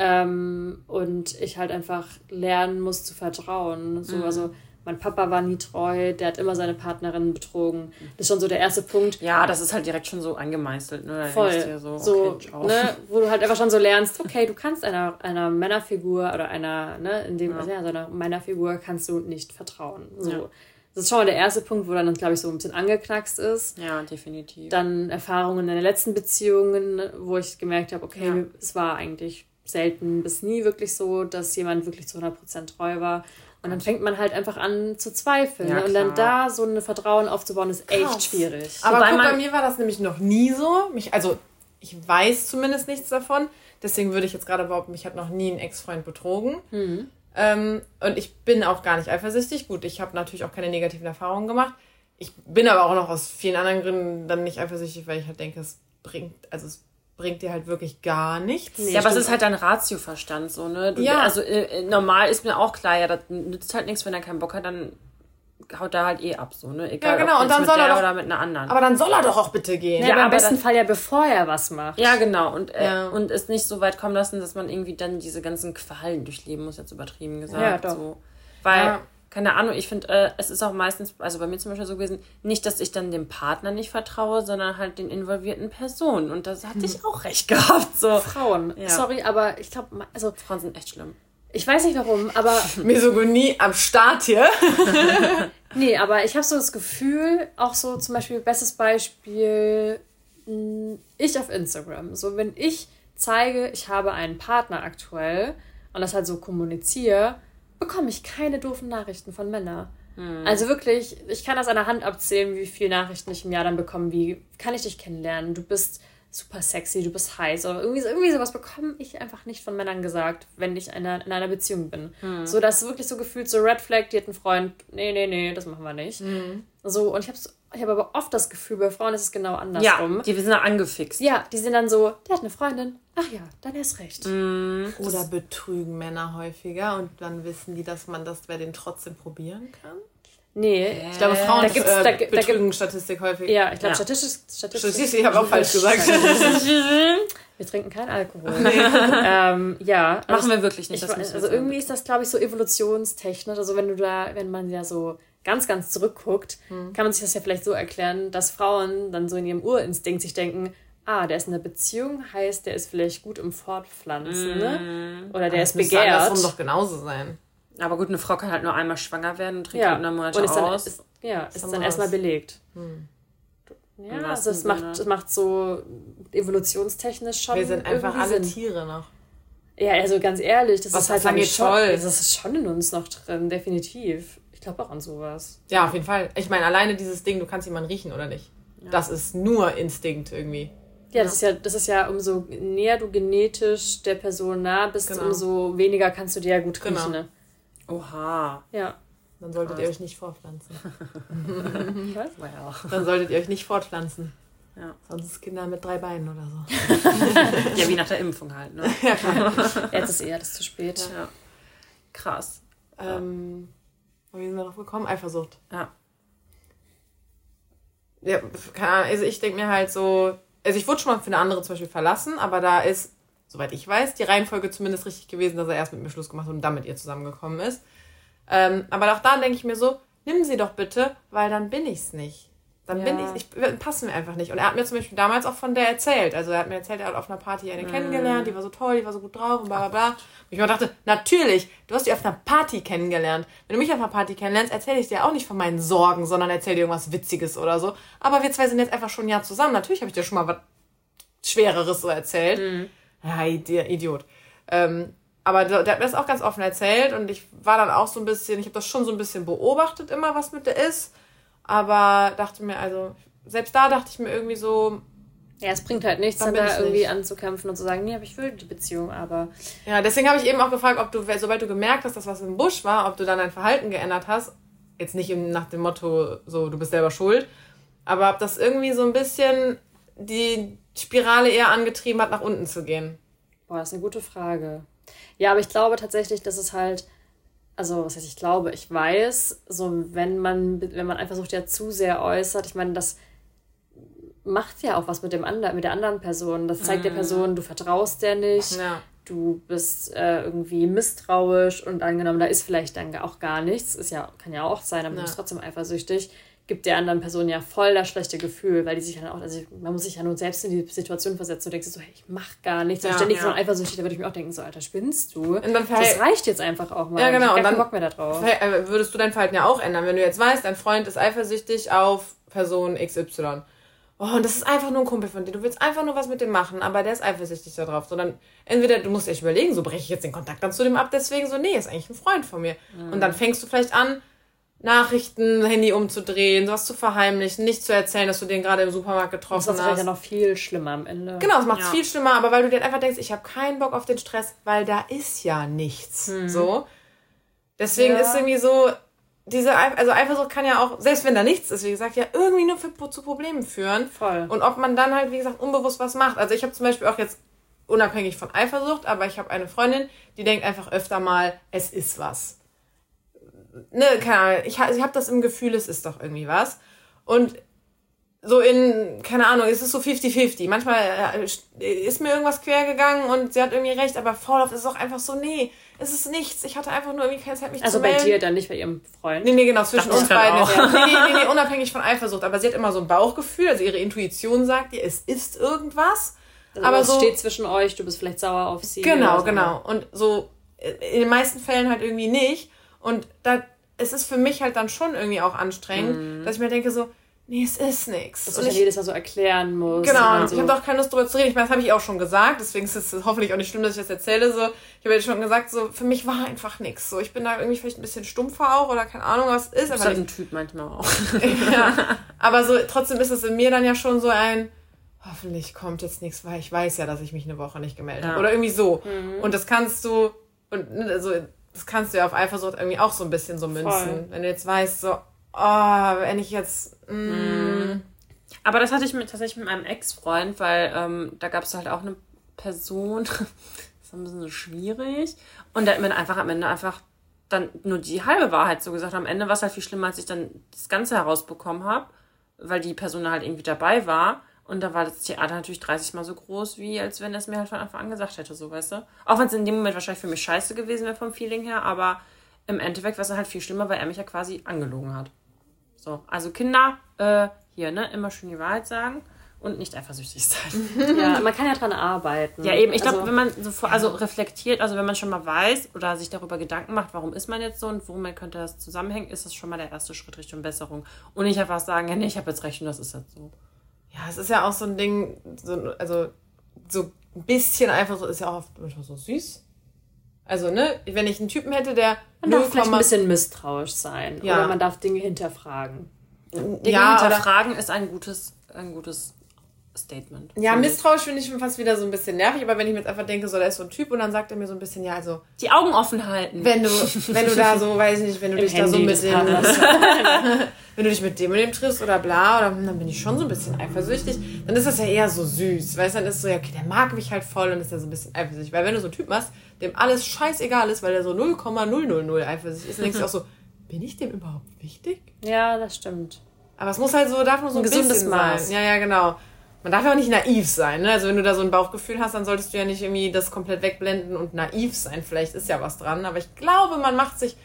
Ähm, und ich halt einfach lernen muss zu vertrauen. So, also mein Papa war nie treu, der hat immer seine Partnerin betrogen. Das ist schon so der erste Punkt. Ja, das ist halt direkt schon so angemeißelt. Ne? Da Voll. so, so, okay, ne, wo du halt einfach schon so lernst, okay, du kannst einer, einer Männerfigur oder einer, ne, in dem, ja. so einer Männerfigur kannst du nicht vertrauen. So. Ja. Das ist schon mal der erste Punkt, wo dann, glaube ich, so ein bisschen angeknackst ist. Ja, definitiv. Dann Erfahrungen in den letzten Beziehungen, wo ich gemerkt habe, okay, Ja. es war eigentlich selten bis nie wirklich so, dass jemand wirklich zu 100% treu war. Und dann fängt man halt einfach an zu zweifeln. Ja, ne? Und dann da so ein Vertrauen aufzubauen, ist echt Krass. schwierig. Aber guck, bei mir war das nämlich noch nie so. Mich, also, ich weiß zumindest nichts davon. Deswegen würde ich jetzt gerade behaupten, mich hat noch nie ein Ex-Freund betrogen. Ähm, und ich bin auch gar nicht eifersüchtig. Gut, ich habe natürlich auch keine negativen Erfahrungen gemacht. Ich bin aber auch noch aus vielen anderen Gründen dann nicht eifersüchtig, weil ich halt denke, es bringt, also es bringt dir halt wirklich gar nichts. Nee. ja, aber es ist halt dein Ratioverstand so, ne? Du, Ja. Also äh, normal ist mir auch klar, ja, das nützt halt nichts, wenn er keinen Bock hat, dann haut er halt eh ab, so, ne? Egal, Ja, genau, ob und dann mit soll er doch- oder mit einer anderen. Aber dann soll er doch auch bitte gehen. Ja, Ja, aber im besten das- Fall ja, bevor er was macht. Ja, genau. Und, äh, Ja. und es nicht so weit kommen lassen, dass man irgendwie dann diese ganzen Qualen durchleben muss, jetzt übertrieben gesagt. Ja, doch. So. Weil, Ja. Keine Ahnung, ich finde, äh, es ist auch meistens, also bei mir zum Beispiel so gewesen, nicht, dass ich dann dem Partner nicht vertraue, sondern halt den involvierten Personen. Und das hatte ich auch recht gehabt. So. Frauen. Ja. Sorry, aber ich glaube, also Frauen sind echt schlimm. ich weiß nicht warum, aber Misogonie am Start hier. nee, aber ich habe so das Gefühl, auch so zum Beispiel, bestes Beispiel, mh, ich auf Instagram. So, wenn ich zeige, ich habe einen Partner aktuell und das halt so kommuniziere, bekomme ich keine doofen Nachrichten von Männern. Also wirklich, ich kann das an der Hand abzählen, wie viele Nachrichten ich im Jahr dann bekomme, wie kann ich dich kennenlernen? Du bist super sexy, du bist heiß oder irgendwie, irgendwie sowas bekomme ich einfach nicht von Männern gesagt, wenn ich in einer, in einer Beziehung bin. Mhm. So, dass wirklich so gefühlt so Red Flag, die hat einen Freund, nee, nee, nee, das machen wir nicht. Mhm. So, und ich habe ich hab aber oft das Gefühl, bei Frauen ist es genau andersrum. Ja, die sind da angefixt. Ja, die sind dann so, der hat eine Freundin, ach ja, dann erst recht. Mhm. Oder betrügen Männer häufiger und dann wissen die, dass man das bei denen trotzdem probieren kann. Nee, ich glaube, Frauen da gibt's, äh, da, betrügen da Statistik häufig. Ja, ich glaube, ja. statistisch, statistisch. Statistisch, ich habe auch falsch gesagt. wir trinken keinen Alkohol. ähm, ja. Also Machen wir wirklich nicht. Ich, also irgendwie ist das, glaube ich, so evolutionstechnisch. Also wenn du da, wenn man ja so ganz, ganz zurückguckt, hm. kann man sich das ja vielleicht so erklären, dass Frauen dann so in ihrem Urinstinkt sich denken, ah, der ist in einer Beziehung, heißt, der ist vielleicht gut im Fortpflanzen, mm. ne? Oder der Aber ist begehrt. Das muss doch genauso sein. Aber gut, eine Frau kann halt nur einmal schwanger werden und trinkt ja. halt nur Monate und ist dann, aus. Ist, ja, ist dann erstmal belegt. Hm. Ja, also es macht, macht so evolutionstechnisch schon. Wir sind einfach alle Sinn. Tiere noch. Ja, also ganz ehrlich, das Was ist halt schon, toll. Das ist schon in uns noch drin, definitiv. Ich glaube auch an sowas. Ja, auf jeden Fall. Ich meine, alleine dieses Ding, du kannst jemanden riechen oder nicht. Ja. Das ist nur Instinkt irgendwie. Ja, das ist ja, das ist ja, umso näher du genetisch der Person nah bist, genau. umso weniger kannst du dir ja gut riechen. Genau. Ne? Oha. Ja. Dann solltet Was? ihr euch nicht fortpflanzen. Was? Well. Dann solltet ihr euch nicht fortpflanzen. Ja. Sonst ist Kinder mit drei Beinen oder so. ja, wie nach der Impfung halt, ne? ja, Jetzt ist eher das zu spät. Ja. ja. Krass. Ähm, wie sind wir drauf gekommen? Eifersucht. Ja. Ja, keine Ahnung. Also ich denke mir halt so, also ich wurde schon mal für eine andere zum Beispiel verlassen, aber da ist soweit ich weiß, die Reihenfolge zumindest richtig gewesen, dass er erst mit mir Schluss gemacht hat und dann mit ihr zusammengekommen ist. Ähm, aber auch da denke ich mir so, nimm sie doch bitte, weil dann bin ich's nicht. Dann ja. bin ich, ich passen mir einfach nicht. Und er hat mir zum Beispiel damals auch von der erzählt. Also er hat mir erzählt, er hat auf einer Party eine mm. kennengelernt, die war so toll, die war so gut drauf und bla bla bla. Und ich mir dachte, natürlich, du hast die auf einer Party kennengelernt. Wenn du mich auf einer Party kennenlernst, erzähle ich dir auch nicht von meinen Sorgen, sondern erzähle dir irgendwas Witziges oder so. Aber wir zwei sind jetzt einfach schon ein Jahr zusammen. Natürlich habe ich dir schon mal was Schwereres so erzählt. Mm. Ja, Idiot. Ähm, aber der, der, hat mir das auch ganz offen erzählt und ich war dann auch so ein bisschen, ich habe das schon so ein bisschen beobachtet immer, was mit der ist. Aber dachte mir, also, selbst da dachte ich mir irgendwie so. Ja, es bringt halt nichts, dann da irgendwie nicht. anzukämpfen und zu sagen, nee, aber ich will die Beziehung, aber. Ja, deswegen habe ich eben auch gefragt, ob du, sobald du gemerkt hast, dass was im Busch war, ob du dann dein Verhalten geändert hast. Jetzt nicht nach dem Motto, so, du bist selber schuld, aber ob das irgendwie so ein bisschen die Spirale eher angetrieben hat, nach unten zu gehen? Boah, das ist eine gute Frage. Ja, aber ich glaube tatsächlich, dass es halt, also was heißt ich glaube, ich weiß, so wenn man, wenn man einfach sucht ja zu sehr äußert, ich meine, das macht ja auch was mit dem anderen, mit der anderen Person. Das zeigt mm. der Person, du vertraust der nicht, ja. du bist äh, irgendwie misstrauisch und angenommen, da ist vielleicht dann auch gar nichts, ist ja, kann ja auch sein, aber ja. du bist trotzdem eifersüchtig gibt der anderen Person ja voll das schlechte Gefühl, weil die sich dann auch, also man muss sich ja nun selbst in die Situation versetzen und denkst so, hey, ich mach gar nichts. Ja, und ständig ja. so eifersüchtig, da würde ich mir auch denken, so, Alter, spinnst du? Und dann das reicht jetzt einfach auch mal. Ja, genau. Und dann Bock mehr darauf. Äh, würdest du dein Verhalten ja auch ändern, wenn du jetzt weißt, dein Freund ist eifersüchtig auf Person XY. Oh, und das ist einfach nur ein Kumpel von dir. Du willst einfach nur was mit dem machen, aber der ist eifersüchtig darauf. So, dann entweder du musst echt überlegen, so breche ich jetzt den Kontakt dann zu dem ab, deswegen so, nee, ist eigentlich ein Freund von mir. Mhm. Und dann fängst du vielleicht an, Nachrichten, Handy umzudrehen, sowas zu verheimlichen, nicht zu erzählen, dass du den gerade im Supermarkt getroffen das hast. Das ist ja noch viel schlimmer am Ende. Genau, es macht es ja. viel schlimmer, aber weil du dir einfach denkst, ich habe keinen Bock auf den Stress, weil da ist ja nichts. Hm. So. Deswegen ja. ist irgendwie so, diese, also Eifersucht kann ja auch, selbst wenn da nichts ist, wie gesagt, ja irgendwie nur für, zu Problemen führen. Voll. Und ob man dann halt, wie gesagt, unbewusst was macht. Also ich habe zum Beispiel auch jetzt, unabhängig von Eifersucht, aber ich habe eine Freundin, die denkt einfach öfter mal, es ist was ne, keine Ahnung, ich, ich habe das im Gefühl, es ist doch irgendwie was. Und so in, keine Ahnung, es ist so 50-50. Manchmal äh, ist mir irgendwas quer gegangen und sie hat irgendwie recht, aber voll oft ist auch einfach so, nee, es ist nichts. Ich hatte einfach nur irgendwie keine Zeit, mich also zu melden. Also bei dir dann nicht bei ihrem Freund? Nee, nee, genau, zwischen uns beiden. Ja. Nee, nee, nee, nee, unabhängig von Eifersucht. Aber sie hat immer so ein Bauchgefühl, also ihre Intuition sagt ihr, es ist irgendwas. Also aber es so, steht zwischen euch, du bist vielleicht sauer auf sie. Genau, genau. Und so äh, in den meisten Fällen halt irgendwie nicht. Und da es ist für mich halt dann schon irgendwie auch anstrengend, mhm. dass ich mir denke so, nee, es ist nichts. Dass du ich jedes Mal so erklären musst. Genau, und so. ich habe auch keine Lust darüber zu reden. Ich meine, das habe ich auch schon gesagt, deswegen ist es hoffentlich auch nicht schlimm, dass ich das erzähle. So, ich habe ja schon gesagt, so für mich war einfach nichts. So, ich bin da irgendwie vielleicht ein bisschen stumpfer auch oder keine Ahnung, was es ist. Das ist halt ein Typ manchmal auch. ja, aber so trotzdem ist es in mir dann ja schon so ein hoffentlich kommt jetzt nichts, weil ich weiß ja, dass ich mich eine Woche nicht gemeldet habe. Oder irgendwie so. Mhm. Und das kannst du, und also, das kannst du ja auf Eifersucht irgendwie auch so ein bisschen so münzen. Voll. Wenn du jetzt weißt, so, oh, wenn ich jetzt. Mm. Mhm. Aber das hatte ich mit, tatsächlich mit meinem Ex-Freund, weil ähm, da gab es halt auch eine Person, das ist ein bisschen so schwierig. Und der hat mir einfach am Ende einfach dann nur die halbe Wahrheit so gesagt. Am Ende war es halt viel schlimmer, als ich dann das Ganze herausbekommen habe, weil die Person halt irgendwie dabei war. Und da war das Theater natürlich 30 Mal so groß, wie als wenn er es mir halt von Anfang an gesagt hätte, so weißt du. Auch wenn es in dem Moment wahrscheinlich für mich scheiße gewesen wäre vom Feeling her, aber im Endeffekt war es halt viel schlimmer, weil er mich ja quasi angelogen hat. So, also Kinder, äh, hier, ne, immer schön die Wahrheit sagen und nicht eifersüchtig sein. Ja, man kann ja dran arbeiten. Ja, eben. Ich glaube, also, wenn man so vor, also reflektiert, also wenn man schon mal weiß oder sich darüber Gedanken macht, warum ist man jetzt so und womit könnte das zusammenhängen, ist das schon mal der erste Schritt Richtung Besserung. Und nicht einfach sagen, ja, nee, ich habe jetzt recht und das ist jetzt so. Ja, es ist ja auch so ein Ding, so, also so ein bisschen einfach so, ist ja auch manchmal so süß. Also, ne, wenn ich einen Typen hätte, der. Man darf vielleicht ein bisschen misstrauisch sein. Ja. Oder man darf Dinge hinterfragen. Dinge ja, hinterfragen ist ein gutes, ein gutes Statement. Ja, misstrauisch finde ich schon fast wieder so ein bisschen nervig, aber wenn ich mir jetzt einfach denke, so, da ist so ein Typ und dann sagt er mir so ein bisschen, ja, also. Die Augen offen halten. Wenn du, wenn du da so, weiß ich nicht, wenn du dich Handy da so mit dem. wenn du dich mit dem und dem triffst oder bla, oder dann bin ich schon so ein bisschen eifersüchtig, dann ist das ja eher so süß. Weißt du, dann ist so, ja, okay, der mag mich halt voll und ist ja so ein bisschen eifersüchtig. Weil wenn du so einen Typ machst, dem alles scheißegal ist, weil der so 0,000 eifersüchtig ist, dann denkst du auch so, bin ich dem überhaupt wichtig? Ja, das stimmt. Aber es muss halt so, darf nur so ein, ein gesundes Maß. Sein. Ja, ja, genau man darf ja auch nicht naiv sein. Ne? Also wenn du da so ein Bauchgefühl hast, dann solltest du ja nicht irgendwie das komplett wegblenden und naiv sein. Vielleicht ist ja was dran. Aber ich glaube, man macht sich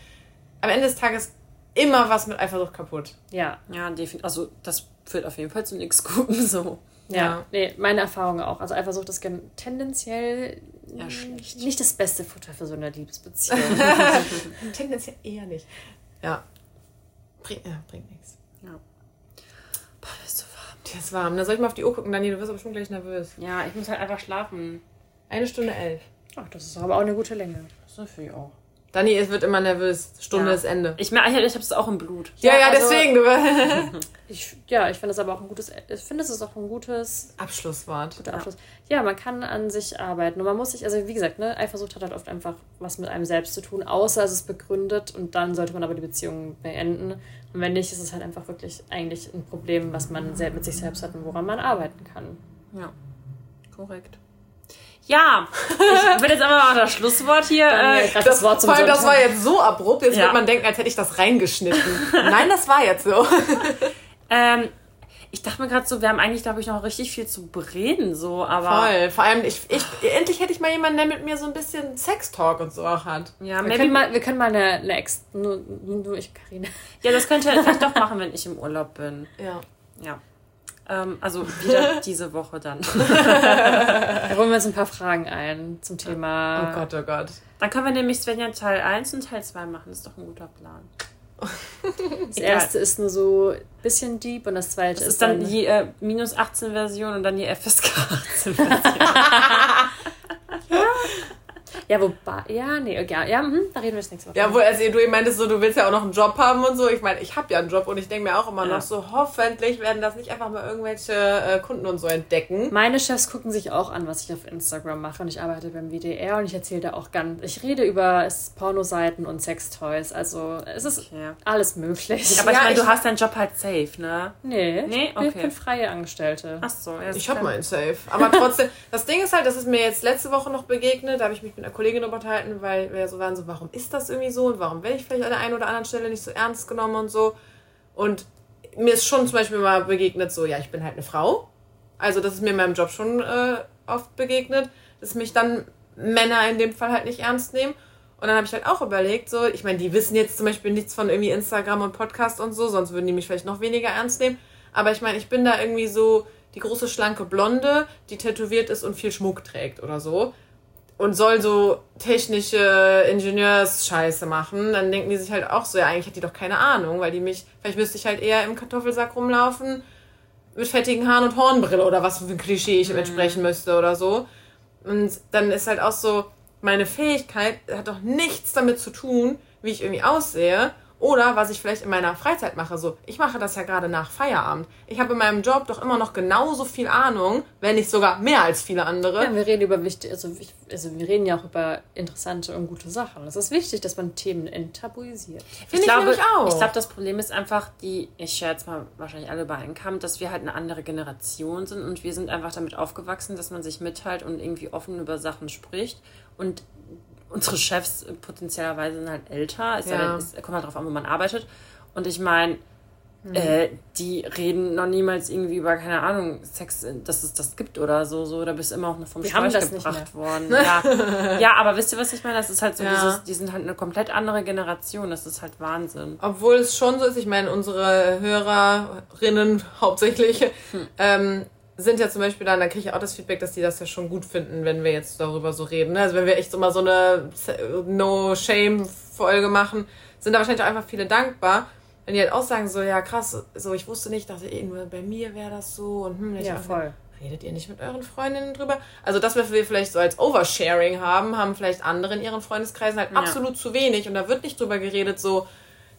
am Ende des Tages immer was mit Eifersucht kaputt. Ja. Ja, definitiv. Also das führt auf jeden Fall zu nichts Gutem so. Ja, ja. Nee, meine Erfahrung auch. Also Eifersucht ist tendenziell ja, nicht das beste Futter für so eine Liebesbeziehung. tendenziell eher nicht. Ja. Bringt, ja, bringt nichts. Ist warm. Da soll ich mal auf die Uhr gucken, Dani. Du wirst aber schon gleich nervös. Ja, ich muss halt einfach schlafen. Eine Stunde elf. Ach, das ist aber auch eine gute Länge. Das ist natürlich auch. Dani es wird immer nervös. Stunde ja. ist Ende. Ich merke, ich habe es auch im Blut. Ja, ja, also, deswegen. ich, ja, ich finde es aber auch ein gutes. Ich finde, es ist auch ein gutes Abschlusswort. Guter Abschluss. Ja. ja. man kann an sich arbeiten. Und man muss sich, also wie gesagt, ne, Eifersucht hat halt oft einfach was mit einem selbst zu tun, außer es ist begründet und dann sollte man aber die Beziehung beenden. Und wenn nicht, ist es halt einfach wirklich eigentlich ein Problem, was man mit sich selbst hat und woran man arbeiten kann. Ja, korrekt. Ja, ich will jetzt einfach mal das Schlusswort hier. Äh, das, das, Wort zum vor allem, das war jetzt so abrupt, jetzt ja. wird man denken, als hätte ich das reingeschnitten. Nein, das war jetzt so. ähm, ich dachte mir gerade so, wir haben eigentlich, glaube ich, noch richtig viel zu bereden, so, aber. Voll. Vor allem, ich, ich, endlich hätte ich mal jemanden, der mit mir so ein bisschen Sextalk und so auch hat. Ja, wir können mal, wir können mal eine, eine Ex, nur, nur ich, Karina. Ja, das könnte ich vielleicht doch machen, wenn ich im Urlaub bin. Ja. Ja. Ähm, also wieder diese Woche dann. da holen wir uns ein paar Fragen ein zum Thema. Oh Gott, oh Gott. Dann können wir nämlich Svenja Teil 1 und Teil 2 machen. Das ist doch ein guter Plan. Das erste ist nur so ein bisschen deep und das zweite das ist, ist dann, dann die äh, minus 18 Version und dann die FSK 18 Version. Ja. Ja, wobei, ja, nee, ja, ja hm, da reden wir das nächste Mal. Ja, wo, also du meintest so, du willst ja auch noch einen Job haben und so. Ich meine, ich habe ja einen Job und ich denke mir auch immer ja. noch so, hoffentlich werden das nicht einfach mal irgendwelche äh, Kunden und so entdecken. Meine Chefs gucken sich auch an, was ich auf Instagram mache und ich arbeite beim WDR und ich erzähle da auch ganz, ich rede über Pornoseiten und Sextoys, also es ist okay. alles möglich. Aber ich meine, du hast deinen Job halt safe, ne? Nee, nee? Okay. ich bin freie Angestellte. Ach so, ja, Ich habe meinen safe. Aber trotzdem, das Ding ist halt, das ist mir jetzt letzte Woche noch begegnet, da habe ich mich mit einer Kollegin unterhalten, weil wir so waren, so, warum ist das irgendwie so und warum werde ich vielleicht an der einen oder anderen Stelle nicht so ernst genommen und so. Und mir ist schon zum Beispiel mal begegnet, so, ja, ich bin halt eine Frau. Also, das ist mir in meinem Job schon äh, oft begegnet, dass mich dann Männer in dem Fall halt nicht ernst nehmen. Und dann habe ich halt auch überlegt, so, ich meine, die wissen jetzt zum Beispiel nichts von irgendwie Instagram und Podcast und so, sonst würden die mich vielleicht noch weniger ernst nehmen. Aber ich meine, ich bin da irgendwie so die große, schlanke Blonde, die tätowiert ist und viel Schmuck trägt oder so und soll so technische Ingenieursscheiße machen, dann denken die sich halt auch so, ja, eigentlich hat die doch keine Ahnung, weil die mich, vielleicht müsste ich halt eher im Kartoffelsack rumlaufen mit fettigen Haaren und Hornbrille oder was für ein Klischee ich mhm. entsprechen müsste oder so. Und dann ist halt auch so, meine Fähigkeit hat doch nichts damit zu tun, wie ich irgendwie aussehe Oder was ich vielleicht in meiner Freizeit mache. So, ich mache das ja gerade nach Feierabend. Ich habe in meinem Job doch immer noch genauso viel Ahnung, wenn nicht sogar mehr als viele andere. Ja, wir reden über wichtig, also, ich- also wir reden ja auch über interessante und gute Sachen. Es ist wichtig, dass man Themen enttabuisiert. Finde ich glaube, nämlich auch. ich glaube, das Problem ist einfach, die, ich schätze mal wahrscheinlich alle über einen Kamm, dass wir halt eine andere Generation sind und wir sind einfach damit aufgewachsen, dass man sich mitteilt und irgendwie offen über Sachen spricht. Und unsere Chefs potenziellerweise sind halt älter. Es Ja. ist, kommt halt drauf an, wo man arbeitet. Und ich meine, Hm. äh, die reden noch niemals irgendwie über, keine Ahnung, Sex, äh, dass es das gibt oder so. so. Da bist du immer auch noch vom nicht gebracht worden. Ja. ja, aber wisst ihr, was ich meine? Das ist halt so Ja. dieses, die sind halt eine komplett andere Generation. Das ist halt Wahnsinn. Obwohl es schon so ist, ich meine, unsere Hörerinnen hauptsächlich ähm, sind ja zum Beispiel dann, da kriege ich auch das Feedback, dass die das ja schon gut finden, wenn wir jetzt darüber so reden. ne? Also wenn wir echt so mal so eine No-Shame-Folge machen, sind da wahrscheinlich auch einfach viele dankbar. Wenn die halt auch sagen, so, ja krass, so ich wusste nicht, dachte eh nur bei mir wäre das so und hm, Ja, voll. Redet ihr nicht mit euren Freundinnen drüber? Also das, was wir vielleicht so als Oversharing haben, haben vielleicht andere in ihren Freundeskreisen halt Ja. absolut zu wenig. Und da wird nicht drüber geredet, so,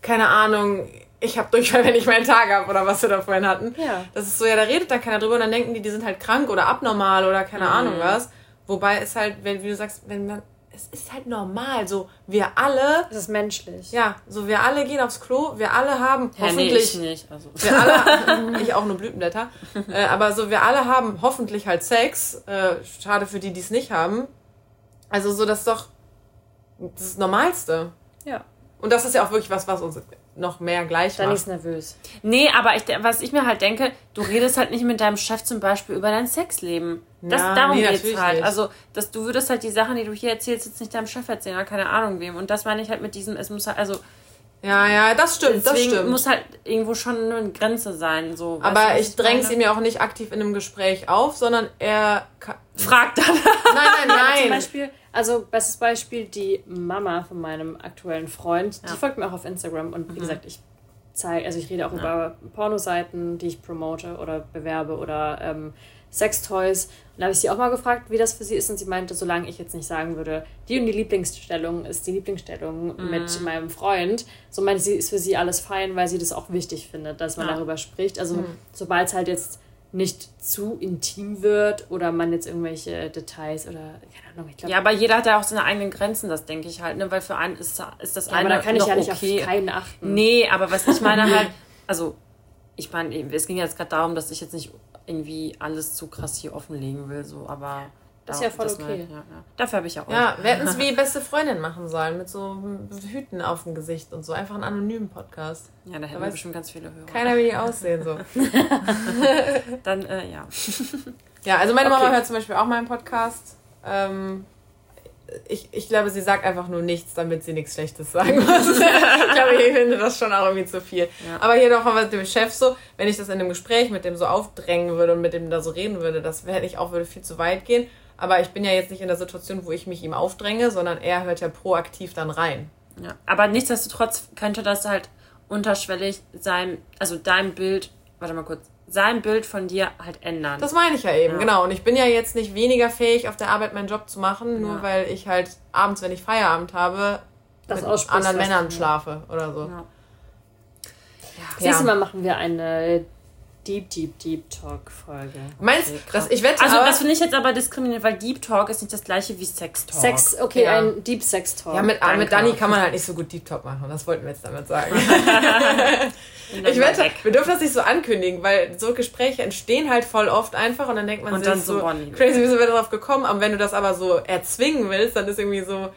keine Ahnung, ich habe Durchfall, wenn ich meinen Tag habe oder was wir da vorhin hatten. Ja. Das ist so, ja, da redet dann keiner drüber und dann denken die, die sind halt krank oder abnormal oder keine Ahnung was. Wobei es halt, wenn, wie du sagst, wenn man, es ist halt normal, so, wir alle, Es ist menschlich. ja, so, wir alle gehen aufs Klo, wir alle haben Ja, nee, hoffentlich ich nicht. Also. wir alle, ich auch nur Blütenblätter, äh, aber so, wir alle haben hoffentlich halt Sex. Äh, schade für die, die es nicht haben. Also so, das ist doch das Normalste. Ja. Und das ist ja auch wirklich was, was uns noch mehr gleich Dann macht. ist nervös. Nee, aber ich, was ich mir halt denke, du redest halt nicht mit deinem Chef zum Beispiel über dein Sexleben. Das, Ja, darum nee, geht's natürlich halt. nicht. Also, dass du würdest halt die Sachen, die du hier erzählst, jetzt nicht deinem Chef erzählen oder keine Ahnung wem. Und das meine ich halt mit diesem, es muss halt, also Ja, ja, das stimmt, das deswegen stimmt. muss halt irgendwo schon eine Grenze sein. So, weißt du, aber ich dräng's meine? ihm ja auch nicht aktiv in einem Gespräch auf, sondern er kann, Frag dann. Nein, nein, Zum nein. Beispiel, also bestes Beispiel, die Mama von meinem aktuellen Freund, die folgt mir auch auf Instagram und Mhm. wie gesagt, ich zeige, also ich rede auch über Pornoseiten, die ich promote oder bewerbe oder ähm, Sextoys. Und da habe ich sie auch mal gefragt, wie das für sie ist und sie meinte, solange ich jetzt nicht sagen würde, die und die Lieblingsstellung ist die Lieblingsstellung Mhm. mit meinem Freund, so meinte sie, ist für sie alles fein, weil sie das auch wichtig findet, dass man Ja. darüber spricht. Also Mhm. sobald es halt jetzt nicht zu intim wird oder man jetzt irgendwelche Details oder keine Ahnung, ich glaube, Ja, aber jeder hat ja auch seine eigenen Grenzen, das denke ich halt, ne? Weil für einen ist, ist das Ja, eine aber da kann ich ja nicht okay. auf keinen achten. Nee, aber was ich meine halt, also ich meine, es ging jetzt gerade darum, dass ich jetzt nicht irgendwie alles zu krass hier offenlegen will, so, aber Ist da- ja voll das okay. ja, ja. Dafür habe ich ja auch. Ja, wir hätten es wie beste Freundin machen sollen, mit so Hüten auf dem Gesicht und so. Einfach einen anonymen Podcast. ja, da hätten wir bestimmt ganz viele Hörer. Keiner will die aussehen, so. Dann, äh, ja. Ja, also meine Mama Okay. hört zum Beispiel auch meinen Podcast. Ähm, ich, ich glaube, sie sagt einfach nur nichts, damit sie nichts Schlechtes sagen muss. ich glaube, ich finde das schon auch irgendwie zu viel. Ja. Aber hier doch mal mit dem Chef so, wenn ich das in einem Gespräch mit dem so aufdrängen würde und mit dem da so reden würde, das wäre ich auch würde viel zu weit gehen. Aber ich bin ja jetzt nicht in der Situation, wo ich mich ihm aufdränge, sondern er hört ja proaktiv dann rein. ja. Aber nichtsdestotrotz könnte das halt unterschwellig sein, also dein Bild, warte mal kurz, sein Bild von dir halt ändern. Das meine ich ja eben, Ja. genau. Und ich bin ja jetzt nicht weniger fähig, auf der Arbeit meinen Job zu machen, nur Ja. weil ich halt abends, wenn ich Feierabend habe, Das mit anderen Männern schlafe oder so. ja. Das nächste Mal machen wir eine Deep, Deep, Deep Talk-Folge. Meinst du, ich wette, Also aber, das finde ich jetzt aber diskriminierend, weil Deep Talk ist nicht das gleiche wie Sex Talk. Sex, okay, Ja. ein Deep Sex Talk. ja, mit, mit. Dani kann man halt nicht so gut Deep Talk machen. Das wollten wir jetzt damit sagen. Ich wette, weg. wir dürfen das nicht so ankündigen, weil so Gespräche entstehen halt voll oft einfach und dann denkt man Und sich dann so, so, crazy, wie sind wir darauf gekommen? Aber wenn du das aber so erzwingen willst, dann ist irgendwie so,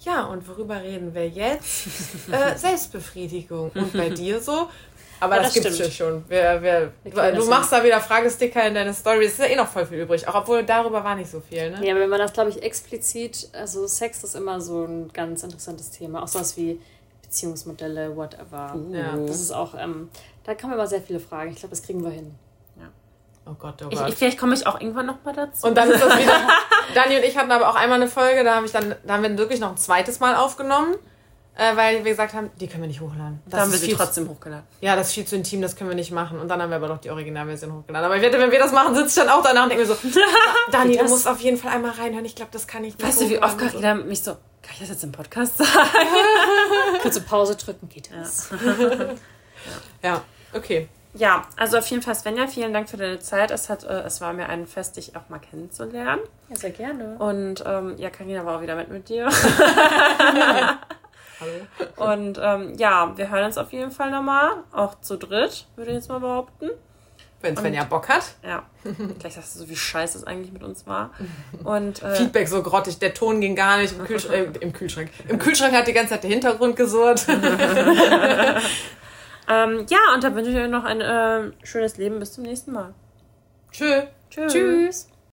ja, und worüber reden wir jetzt? äh, Selbstbefriedigung. Und bei dir so? Aber Ja, das, das gibt's ja stimmt. schon. Wir, wir, du machst da wieder Fragesticker in deine Story. Es ist ja eh noch voll viel übrig. Auch obwohl darüber war nicht so viel, ne? Ja, wenn man das, glaube ich, explizit, also Sex ist immer so ein ganz interessantes Thema. Auch sowas wie Beziehungsmodelle, whatever. Ja. Das ist auch, ähm, da kommen immer sehr viele Fragen. Ich glaube, das kriegen wir hin. Oh Gott, oh Ich, Gott. ich, vielleicht komme ich auch irgendwann noch mal dazu. Und dann ist das wieder. Dani und ich hatten aber auch einmal eine Folge, da habe ich dann, da haben wir wirklich noch ein zweites Mal aufgenommen, äh, weil wir gesagt haben, die können wir nicht hochladen. Das da haben wir ist sie viel trotzdem hochgeladen. Zu, ja, das ist viel zu intim, das können wir nicht machen. Und dann haben wir aber doch die Originalversion hochgeladen. Aber ich wette, wenn wir das machen, sitze ich dann auch danach und denke mir so, Dani, du musst auf jeden Fall einmal reinhören. Ich glaube, das kann ich nicht. Weißt du, wie oft hochladen. jeder mich so, Kann ich das jetzt im Podcast sagen? Kurze Pause drücken, geht das. Ja, okay. Ja, also auf jeden Fall, Svenja, vielen Dank für deine Zeit. Es, hat, äh, es war mir ein Fest, dich auch mal kennenzulernen. Ja, sehr gerne. Und ähm, ja, Karina war auch wieder mit mit dir. Hallo. Und ähm, ja, wir hören uns auf jeden Fall nochmal. Auch zu dritt, würde ich jetzt mal behaupten. Wenn Svenja Bock hat. Ja. Gleich sagst du so, wie scheiße es eigentlich mit uns war. Und äh, Feedback so grottig, der Ton ging gar nicht im, Kühlsch äh, im Kühlschrank. Im Kühlschrank hat die ganze Zeit der Hintergrund gesurrt. ähm, ja, und dann wünsche ich euch noch ein äh, schönes Leben. Bis zum nächsten Mal. Tschö. Tschüss. Tschüss.